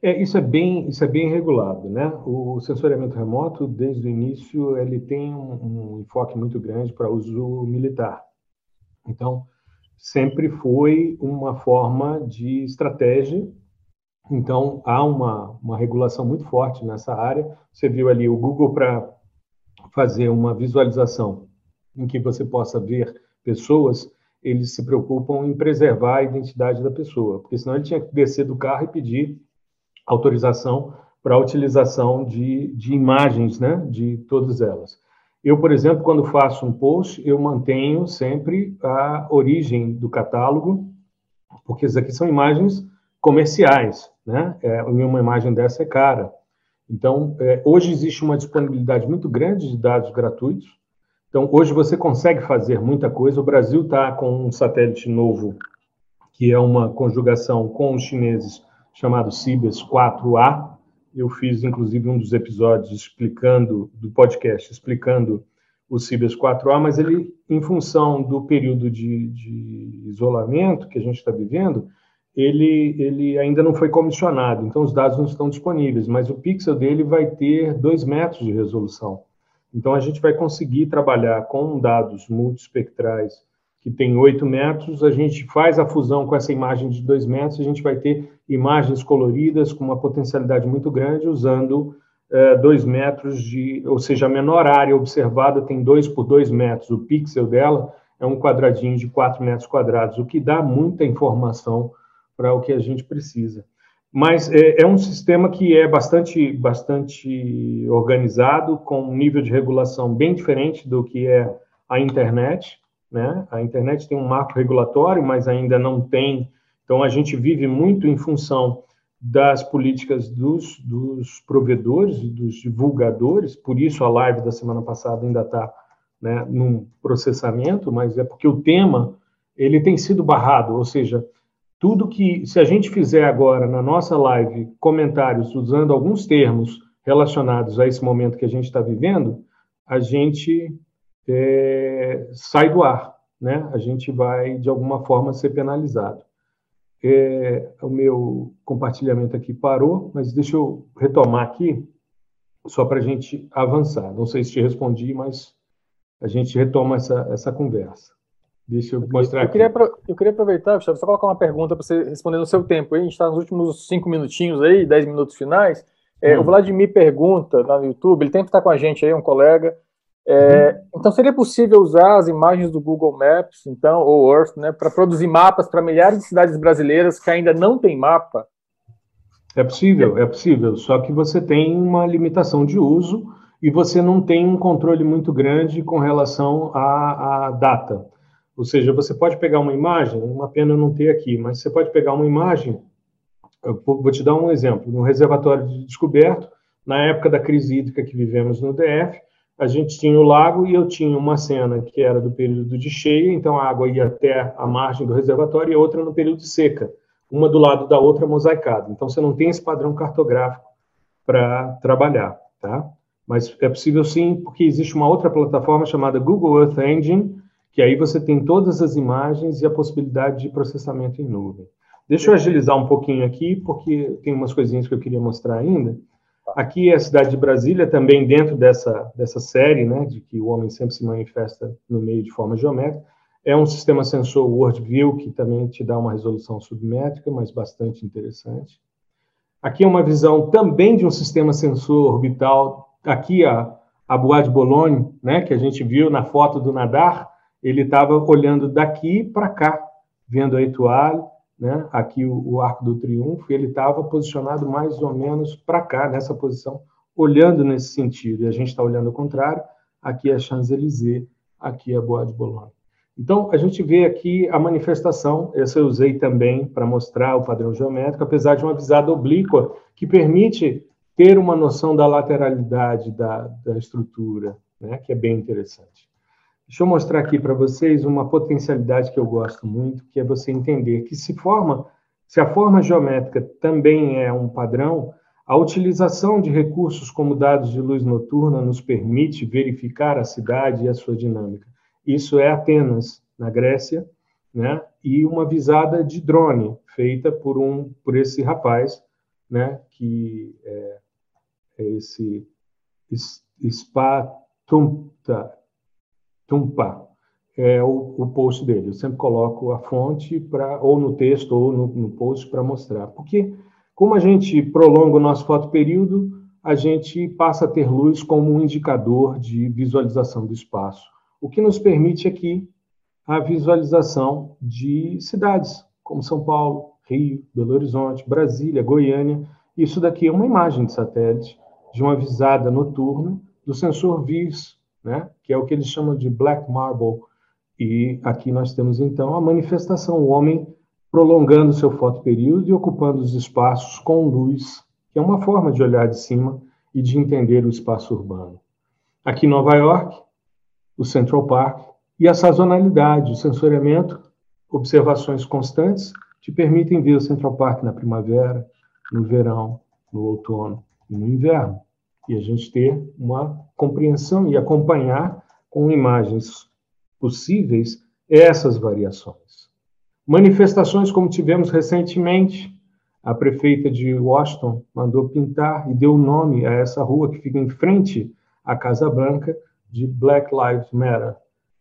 É, isso é bem isso é bem regulado, né? O sensoriamento remoto desde o início ele tem um, um enfoque muito grande para uso militar. Então sempre foi uma forma de estratégia. Então há uma uma regulação muito forte nessa área. Você viu ali o Google para fazer uma visualização em que você possa ver pessoas eles se preocupam em preservar a identidade da pessoa, porque senão ele tinha que descer do carro e pedir autorização para a utilização de, de imagens, né, de todas elas. Eu, por exemplo, quando faço um post, eu mantenho sempre a origem do catálogo, porque isso aqui são imagens comerciais, né? É, uma imagem dessa é cara. Então, é, hoje existe uma disponibilidade muito grande de dados gratuitos, então, hoje você consegue fazer muita coisa. O Brasil está com um satélite novo, que é uma conjugação com os chineses, chamado Cibers 4A. Eu fiz, inclusive, um dos episódios explicando, do podcast, explicando o Cibers 4A, mas ele, em função do período de, de isolamento que a gente está vivendo, ele, ele ainda não foi comissionado, então os dados não estão disponíveis, mas o pixel dele vai ter 2 metros de resolução. Então, a gente vai conseguir trabalhar com dados multispectrais que tem 8 metros, a gente faz a fusão com essa imagem de 2 metros, a gente vai ter imagens coloridas com uma potencialidade muito grande, usando 2 é, metros de, ou seja, a menor área observada tem 2 por 2 metros, o pixel dela é um quadradinho de 4 metros quadrados, o que dá muita informação para o que a gente precisa. Mas é, é, um sistema que é bastante, bastante organizado, com um nível de regulação bem diferente do que é a internet. Né? A internet tem um marco regulatório, mas ainda não tem. Então, a gente vive muito em função das políticas dos, dos provedores, dos divulgadores, por isso a live da semana passada ainda está né, num processamento, mas é porque o tema ele tem sido barrado, ou seja, tudo que, se a gente fizer agora na nossa live comentários usando alguns termos relacionados a esse momento que a gente está vivendo, a gente é, sai do ar, né? A gente vai, de alguma forma, ser penalizado. É, o meu compartilhamento aqui parou, mas deixa eu retomar aqui, só para a gente avançar. Não sei se te respondi, mas a gente retoma essa, essa conversa. Deixa eu mostrar eu, queria, eu queria aproveitar, Gustavo, só colocar uma pergunta para você responder no seu tempo. A gente está nos últimos cinco minutinhos aí, dez minutos finais. É, hum. O Vladimir pergunta no YouTube, ele tem que estar com a gente aí, um colega. É, hum. Então, seria possível usar as imagens do Google Maps, então, ou Earth, né, para produzir mapas para milhares de cidades brasileiras que ainda não têm mapa? É possível, é possível. Só que você tem uma limitação de uso e você não tem um controle muito grande com relação à, à data. Ou seja, você pode pegar uma imagem, uma pena eu não ter aqui, mas você pode pegar uma imagem eu vou te dar um exemplo. No reservatório de descoberto, na época da crise hídrica que vivemos no DF, a gente tinha o lago e eu tinha uma cena que era do período de cheia, então a água ia até a margem do reservatório e outra no período de seca, uma do lado da outra mosaicada. Então você não tem esse padrão cartográfico para trabalhar, tá? Mas é possível sim, porque existe uma outra plataforma chamada Google Earth Engine, que aí você tem todas as imagens e a possibilidade de processamento em nuvem. Deixa eu agilizar um pouquinho aqui, porque tem umas coisinhas que eu queria mostrar ainda. Aqui é a cidade de Brasília, também dentro dessa, dessa série, né, de que o homem sempre se manifesta no meio de forma geométrica. É um sistema sensor WorldView, que também te dá uma resolução submétrica, mas bastante interessante. Aqui é uma visão também de um sistema sensor orbital. Aqui a, a Bois de Boulogne, né, que a gente viu na foto do Nadar, ele estava olhando daqui para cá, vendo a Etoile, né? Aqui o, o Arco do Triunfo, ele estava posicionado mais ou menos para cá, nessa posição, olhando nesse sentido. E a gente está olhando o contrário. Aqui é Champs-Élysées, aqui é Bois de Boulogne. Então, a gente vê aqui a manifestação, essa eu usei também para mostrar o padrão geométrico, apesar de uma visada oblíqua, que permite ter uma noção da lateralidade da, da estrutura, né, que é bem interessante. Deixa eu mostrar aqui para vocês uma potencialidade que eu gosto muito, que é você entender que se forma, se a forma geométrica também é um padrão, a utilização de recursos como dados de luz noturna nos permite verificar a cidade e a sua dinâmica. Isso é Atenas, na Grécia, né? E uma visada de drone feita por um por esse rapaz, né? Que é, é esse Spatumta Tumpa é o, o post dele. Eu sempre coloco a fonte para ou no texto ou no, no post para mostrar. Porque como a gente prolonga o nosso fotoperíodo, a gente passa a ter luz como um indicador de visualização do espaço, o que nos permite aqui a visualização de cidades como São Paulo, Rio, Belo Horizonte, Brasília, Goiânia. Isso daqui é uma imagem de satélite de uma visada noturna do sensor VIS né? que é o que eles chamam de Black Marble. E aqui nós temos então a manifestação, o homem prolongando seu fotoperíodo e ocupando os espaços com luz, que é uma forma de olhar de cima e de entender o espaço urbano. Aqui em Nova York, o Central Park e a sazonalidade, o sensoriamento, observações constantes te permitem ver o Central Park na primavera, no verão, no outono e no inverno e a gente ter uma compreensão e acompanhar com imagens possíveis essas variações. Manifestações como tivemos recentemente, a prefeita de Washington mandou pintar e deu nome a essa rua que fica em frente à Casa Branca de Black Lives Matter.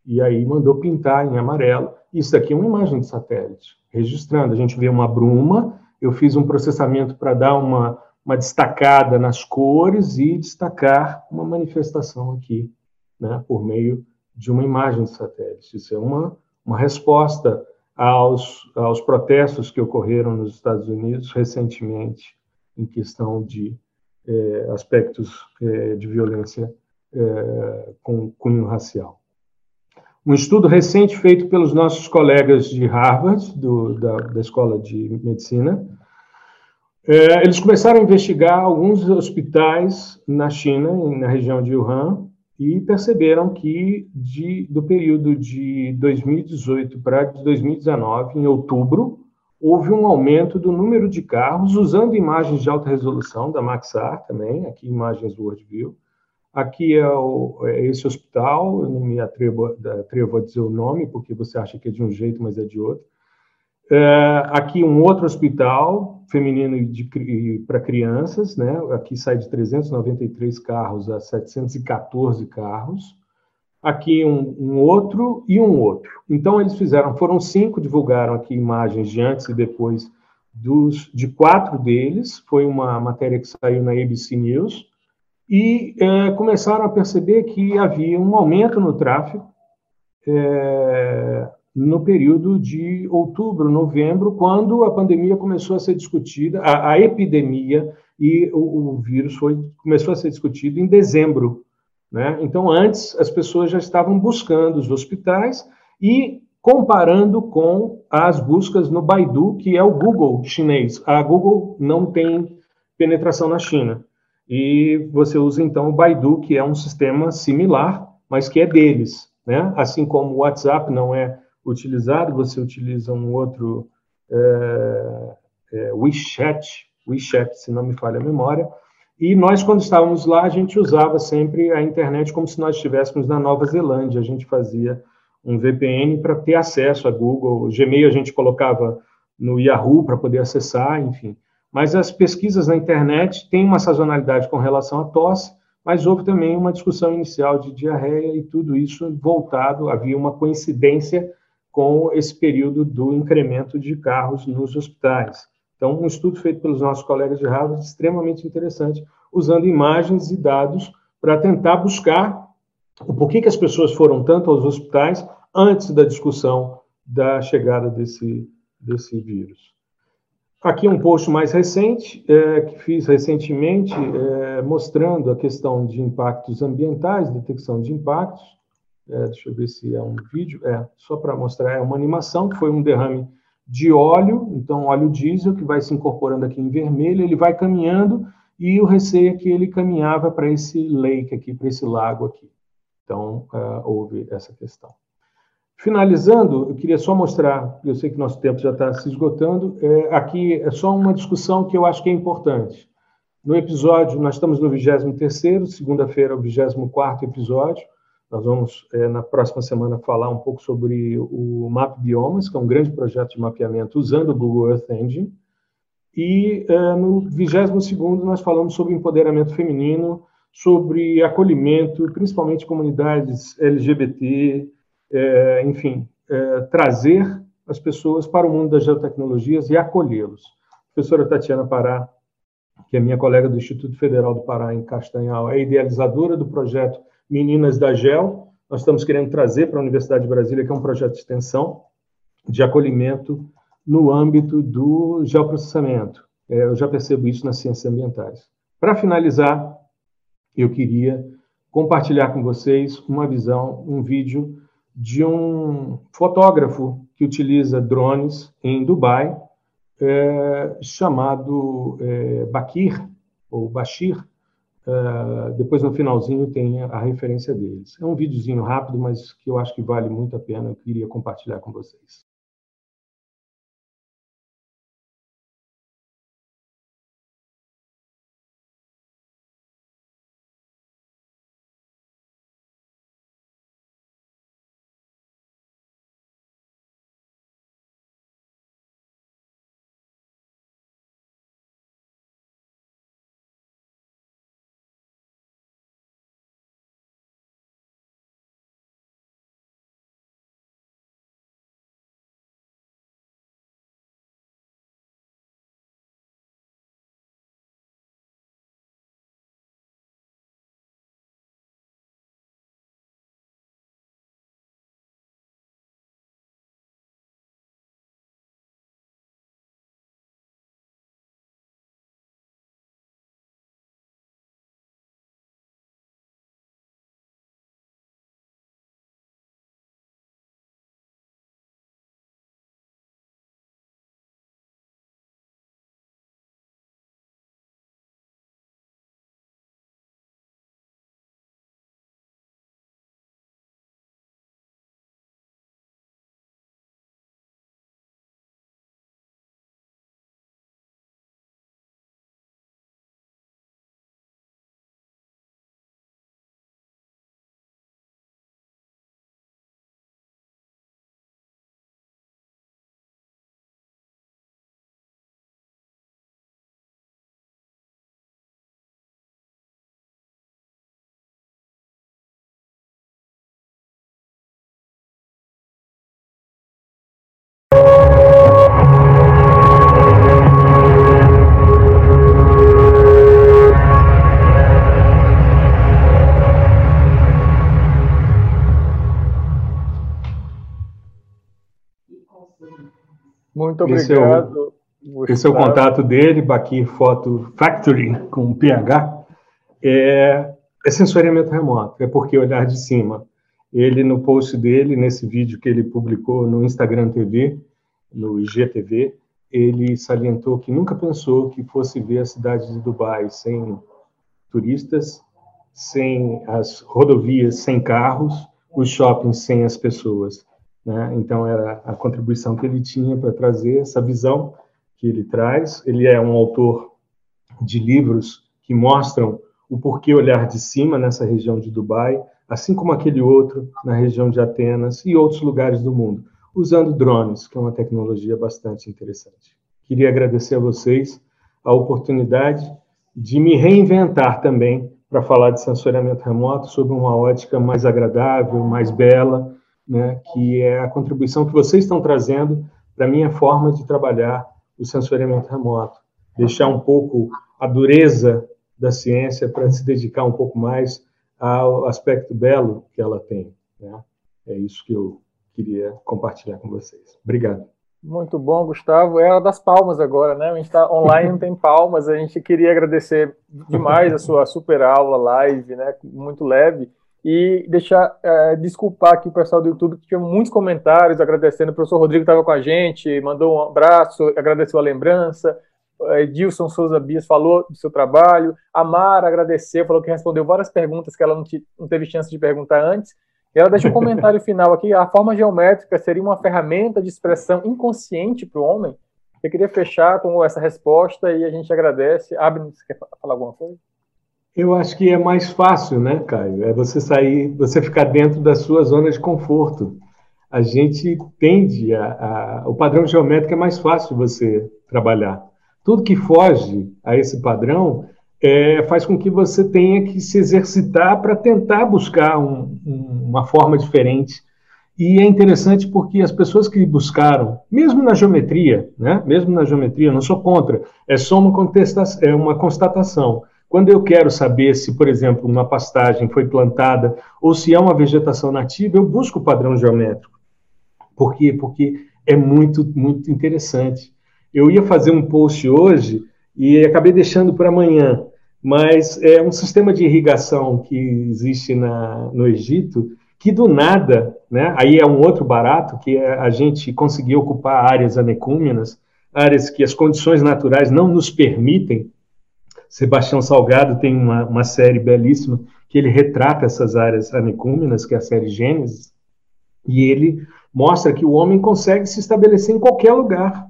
E aí mandou pintar em amarelo. Isso aqui é uma imagem de satélite, registrando. A gente vê uma bruma, eu fiz um processamento para dar uma uma destacada nas cores e destacar uma manifestação aqui, né, por meio de uma imagem de satélite. Isso é uma, uma resposta aos, aos protestos que ocorreram nos Estados Unidos recentemente em questão de é, aspectos é, de violência é, com cunho racial. Um estudo recente feito pelos nossos colegas de Harvard, do, da, da Escola de Medicina, é, eles começaram a investigar alguns hospitais na China, na região de Wuhan, e perceberam que de, do período de 2018 para 2019, em outubro, houve um aumento do número de carros usando imagens de alta resolução da Maxar também, aqui imagens WorldView. Aqui é, o, é, esse hospital, eu não me atrevo, atrevo a dizer o nome, porque você acha que é de um jeito, mas é de outro. É, aqui um outro hospital feminino para crianças, né? Aqui sai de 393 carros a 714 carros. Aqui um, um, outro e um outro. Então eles fizeram, foram cinco, divulgaram aqui imagens de antes e depois dos, de quatro deles, foi uma matéria que saiu na ABC News, e é, começaram a perceber que havia um aumento no tráfego é, no período de outubro, novembro, quando a pandemia começou a ser discutida, a, a epidemia e o, o, vírus foi, começou a ser discutido em dezembro. Né? Então, antes, as pessoas já estavam buscando os hospitais e comparando com as buscas no Baidu, que é o Google chinês. A Google não tem penetração na China. E você usa, então, o Baidu, que é um sistema similar, mas que é deles. Né? Assim como o WhatsApp não é utilizado, você utiliza um outro é, é, WeChat, WeChat, se não me falha a memória, e nós, quando estávamos lá, a gente usava sempre a internet como se nós estivéssemos na Nova Zelândia. A gente fazia um VPN para ter acesso a Google. O Gmail a gente colocava no Yahoo para poder acessar, enfim. Mas as pesquisas na internet têm uma sazonalidade com relação à tosse, mas houve também uma discussão inicial de diarreia e tudo isso voltado, havia uma coincidência com esse período do incremento de carros nos hospitais. Então, um estudo feito pelos nossos colegas de Harvard, extremamente interessante, usando imagens e dados para tentar buscar o porquê que as pessoas foram tanto aos hospitais antes da discussão da chegada desse, desse vírus. Aqui um post mais recente, é, que fiz recentemente, é, mostrando a questão de impactos ambientais, detecção de impactos. É, deixa eu ver se é um vídeo. É, só para mostrar, é uma animação, que foi um derrame de óleo, então óleo diesel, que vai se incorporando aqui em vermelho, ele vai caminhando, e o receio é que ele caminhava para esse lake aqui, para esse lago aqui. Então, uh, houve essa questão. Finalizando, eu queria só mostrar, eu sei que nosso tempo já está se esgotando, é, aqui é só uma discussão que eu acho que é importante. No episódio, nós estamos no 23º, segunda-feira o 24º episódio, nós vamos, é, na próxima semana, falar um pouco sobre o Map Biomas, que é um grande projeto de mapeamento usando o Google Earth Engine. E é, no 22º nós falamos sobre empoderamento feminino, sobre acolhimento, principalmente comunidades LGBT, é, enfim, é, trazer as pessoas para o mundo das geotecnologias e acolhê-los. A professora Tatiana Pará, que é minha colega do Instituto Federal do Pará, em Castanhal, é idealizadora do projeto Meninas da GEL. Nós estamos querendo trazer para a Universidade de Brasília, que é um projeto de extensão de acolhimento no âmbito do geoprocessamento. É, eu já percebo isso nas ciências ambientais. Para finalizar, eu queria compartilhar com vocês uma visão, um vídeo de um fotógrafo que utiliza drones em Dubai, é, chamado é, Bakir, ou Bashir, Uh, depois, no finalzinho, tem a referência deles. É um videozinho rápido, mas que eu acho que vale muito a pena. Eu queria compartilhar com vocês. Muito obrigado. Esse é o, esse é o contato dele, Bakir Photo Factory, com PH. É, é sensoriamento remoto, é porque olhar de cima. Ele, no post dele, nesse vídeo que ele publicou no Instagram TV, no IGTV, ele salientou que nunca pensou que fosse ver a cidade de Dubai sem turistas, sem as rodovias, sem carros, os shoppings sem as pessoas. Né? Então, era a contribuição que ele tinha para trazer essa visão que ele traz. Ele é um autor de livros que mostram o porquê olhar de cima nessa região de Dubai, assim como aquele outro na região de Atenas e outros lugares do mundo, usando drones, que é uma tecnologia bastante interessante. Queria agradecer a vocês a oportunidade de me reinventar também para falar de sensoriamento remoto sob uma ótica mais agradável, mais bela, né, que é a contribuição que vocês estão trazendo para a minha forma de trabalhar o sensoriamento remoto. Deixar um pouco a dureza da ciência para se dedicar um pouco mais ao aspecto belo que ela tem. Né? É isso que eu queria compartilhar com vocês. Obrigado. Muito bom, Gustavo. É hora das palmas agora, né? A gente está online, não tem palmas. A gente queria agradecer demais a sua super aula, live, né? Muito leve. E deixar, é, desculpar aqui o pessoal do YouTube, que tinha muitos comentários agradecendo. O professor Rodrigo estava com a gente, mandou um abraço, agradeceu a lembrança. Edilson Souza Bias falou do seu trabalho. A Mara agradeceu, falou que respondeu várias perguntas que ela não, não teve chance de perguntar antes. E ela deixa um comentário final aqui. A forma geométrica seria uma ferramenta de expressão inconsciente para o homem? Eu queria fechar com essa resposta e a gente agradece. Abre, você quer falar alguma coisa? Eu acho que é mais fácil, né, Caio? É você sair, você ficar dentro da sua zona de conforto. A gente tende a, a o padrão geométrico é mais fácil você trabalhar. Tudo que foge a esse padrão é, faz com que você tenha que se exercitar para tentar buscar um, um, uma forma diferente. E é interessante porque as pessoas que buscaram, mesmo na geometria, né, mesmo na geometria, não sou contra, é só uma, é uma constatação. Quando eu quero saber se, por exemplo, uma pastagem foi plantada ou se é uma vegetação nativa, eu busco o padrão geométrico. Por quê? Porque é muito, muito interessante. Eu ia fazer um post hoje e acabei deixando para amanhã, mas é um sistema de irrigação que existe na, no Egito que do nada, né, aí é um outro barato, que é a gente conseguir ocupar áreas anecúmenas, áreas que as condições naturais não nos permitem. Sebastião Salgado tem uma, uma série belíssima que ele retrata essas áreas anecúmenas, que é a série Gênesis, e ele mostra que o homem consegue se estabelecer em qualquer lugar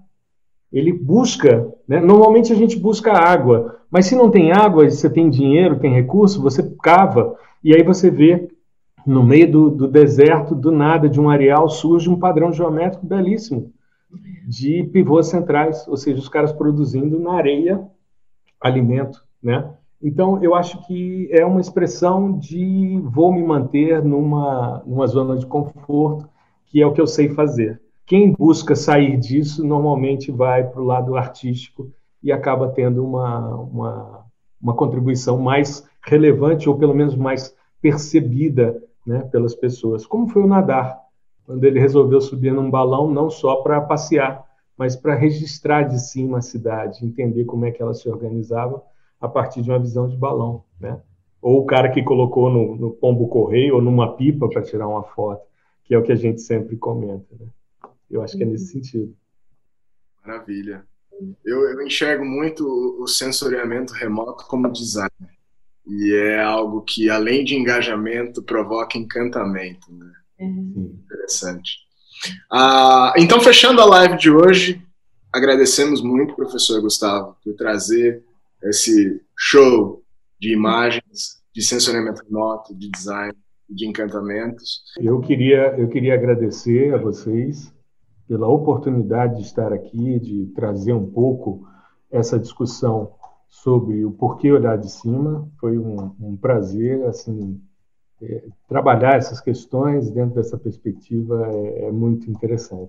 ele busca, né? normalmente a gente busca água, mas se não tem água, você tem dinheiro, tem recurso, você cava, e aí você vê no meio do, do deserto, do nada, de um areal, surge um padrão geométrico belíssimo de pivôs centrais, ou seja, os caras produzindo na areia alimento, né? Então, eu acho que é uma expressão de vou me manter numa, numa zona de conforto, que é o que eu sei fazer. Quem busca sair disso normalmente vai para o lado artístico e acaba tendo uma, uma, uma, contribuição mais relevante ou pelo menos mais percebida né, pelas pessoas. Como foi o nadar, quando ele resolveu subir num balão não só para passear, mas para registrar de cima a cidade, entender como é que ela se organizava a partir de uma visão de balão, né? Ou o cara que colocou no, no pombo correio ou numa pipa para tirar uma foto, que é o que a gente sempre comenta, né? Eu acho que é nesse uhum. sentido. Maravilha. Eu, eu, enxergo muito o sensoriamento remoto como design. E é algo que, além de engajamento, provoca encantamento. Né? Uhum. Interessante. Ah, então, fechando a live de hoje, agradecemos muito, professor Gustavo, por trazer esse show de imagens, de sensoriamento remoto, de design, de encantamentos. Eu queria, eu queria agradecer a vocês pela oportunidade de estar aqui, de trazer um pouco essa discussão sobre o porquê olhar de cima. Foi um, um prazer, assim, trabalhar essas questões dentro dessa perspectiva é, é muito interessante.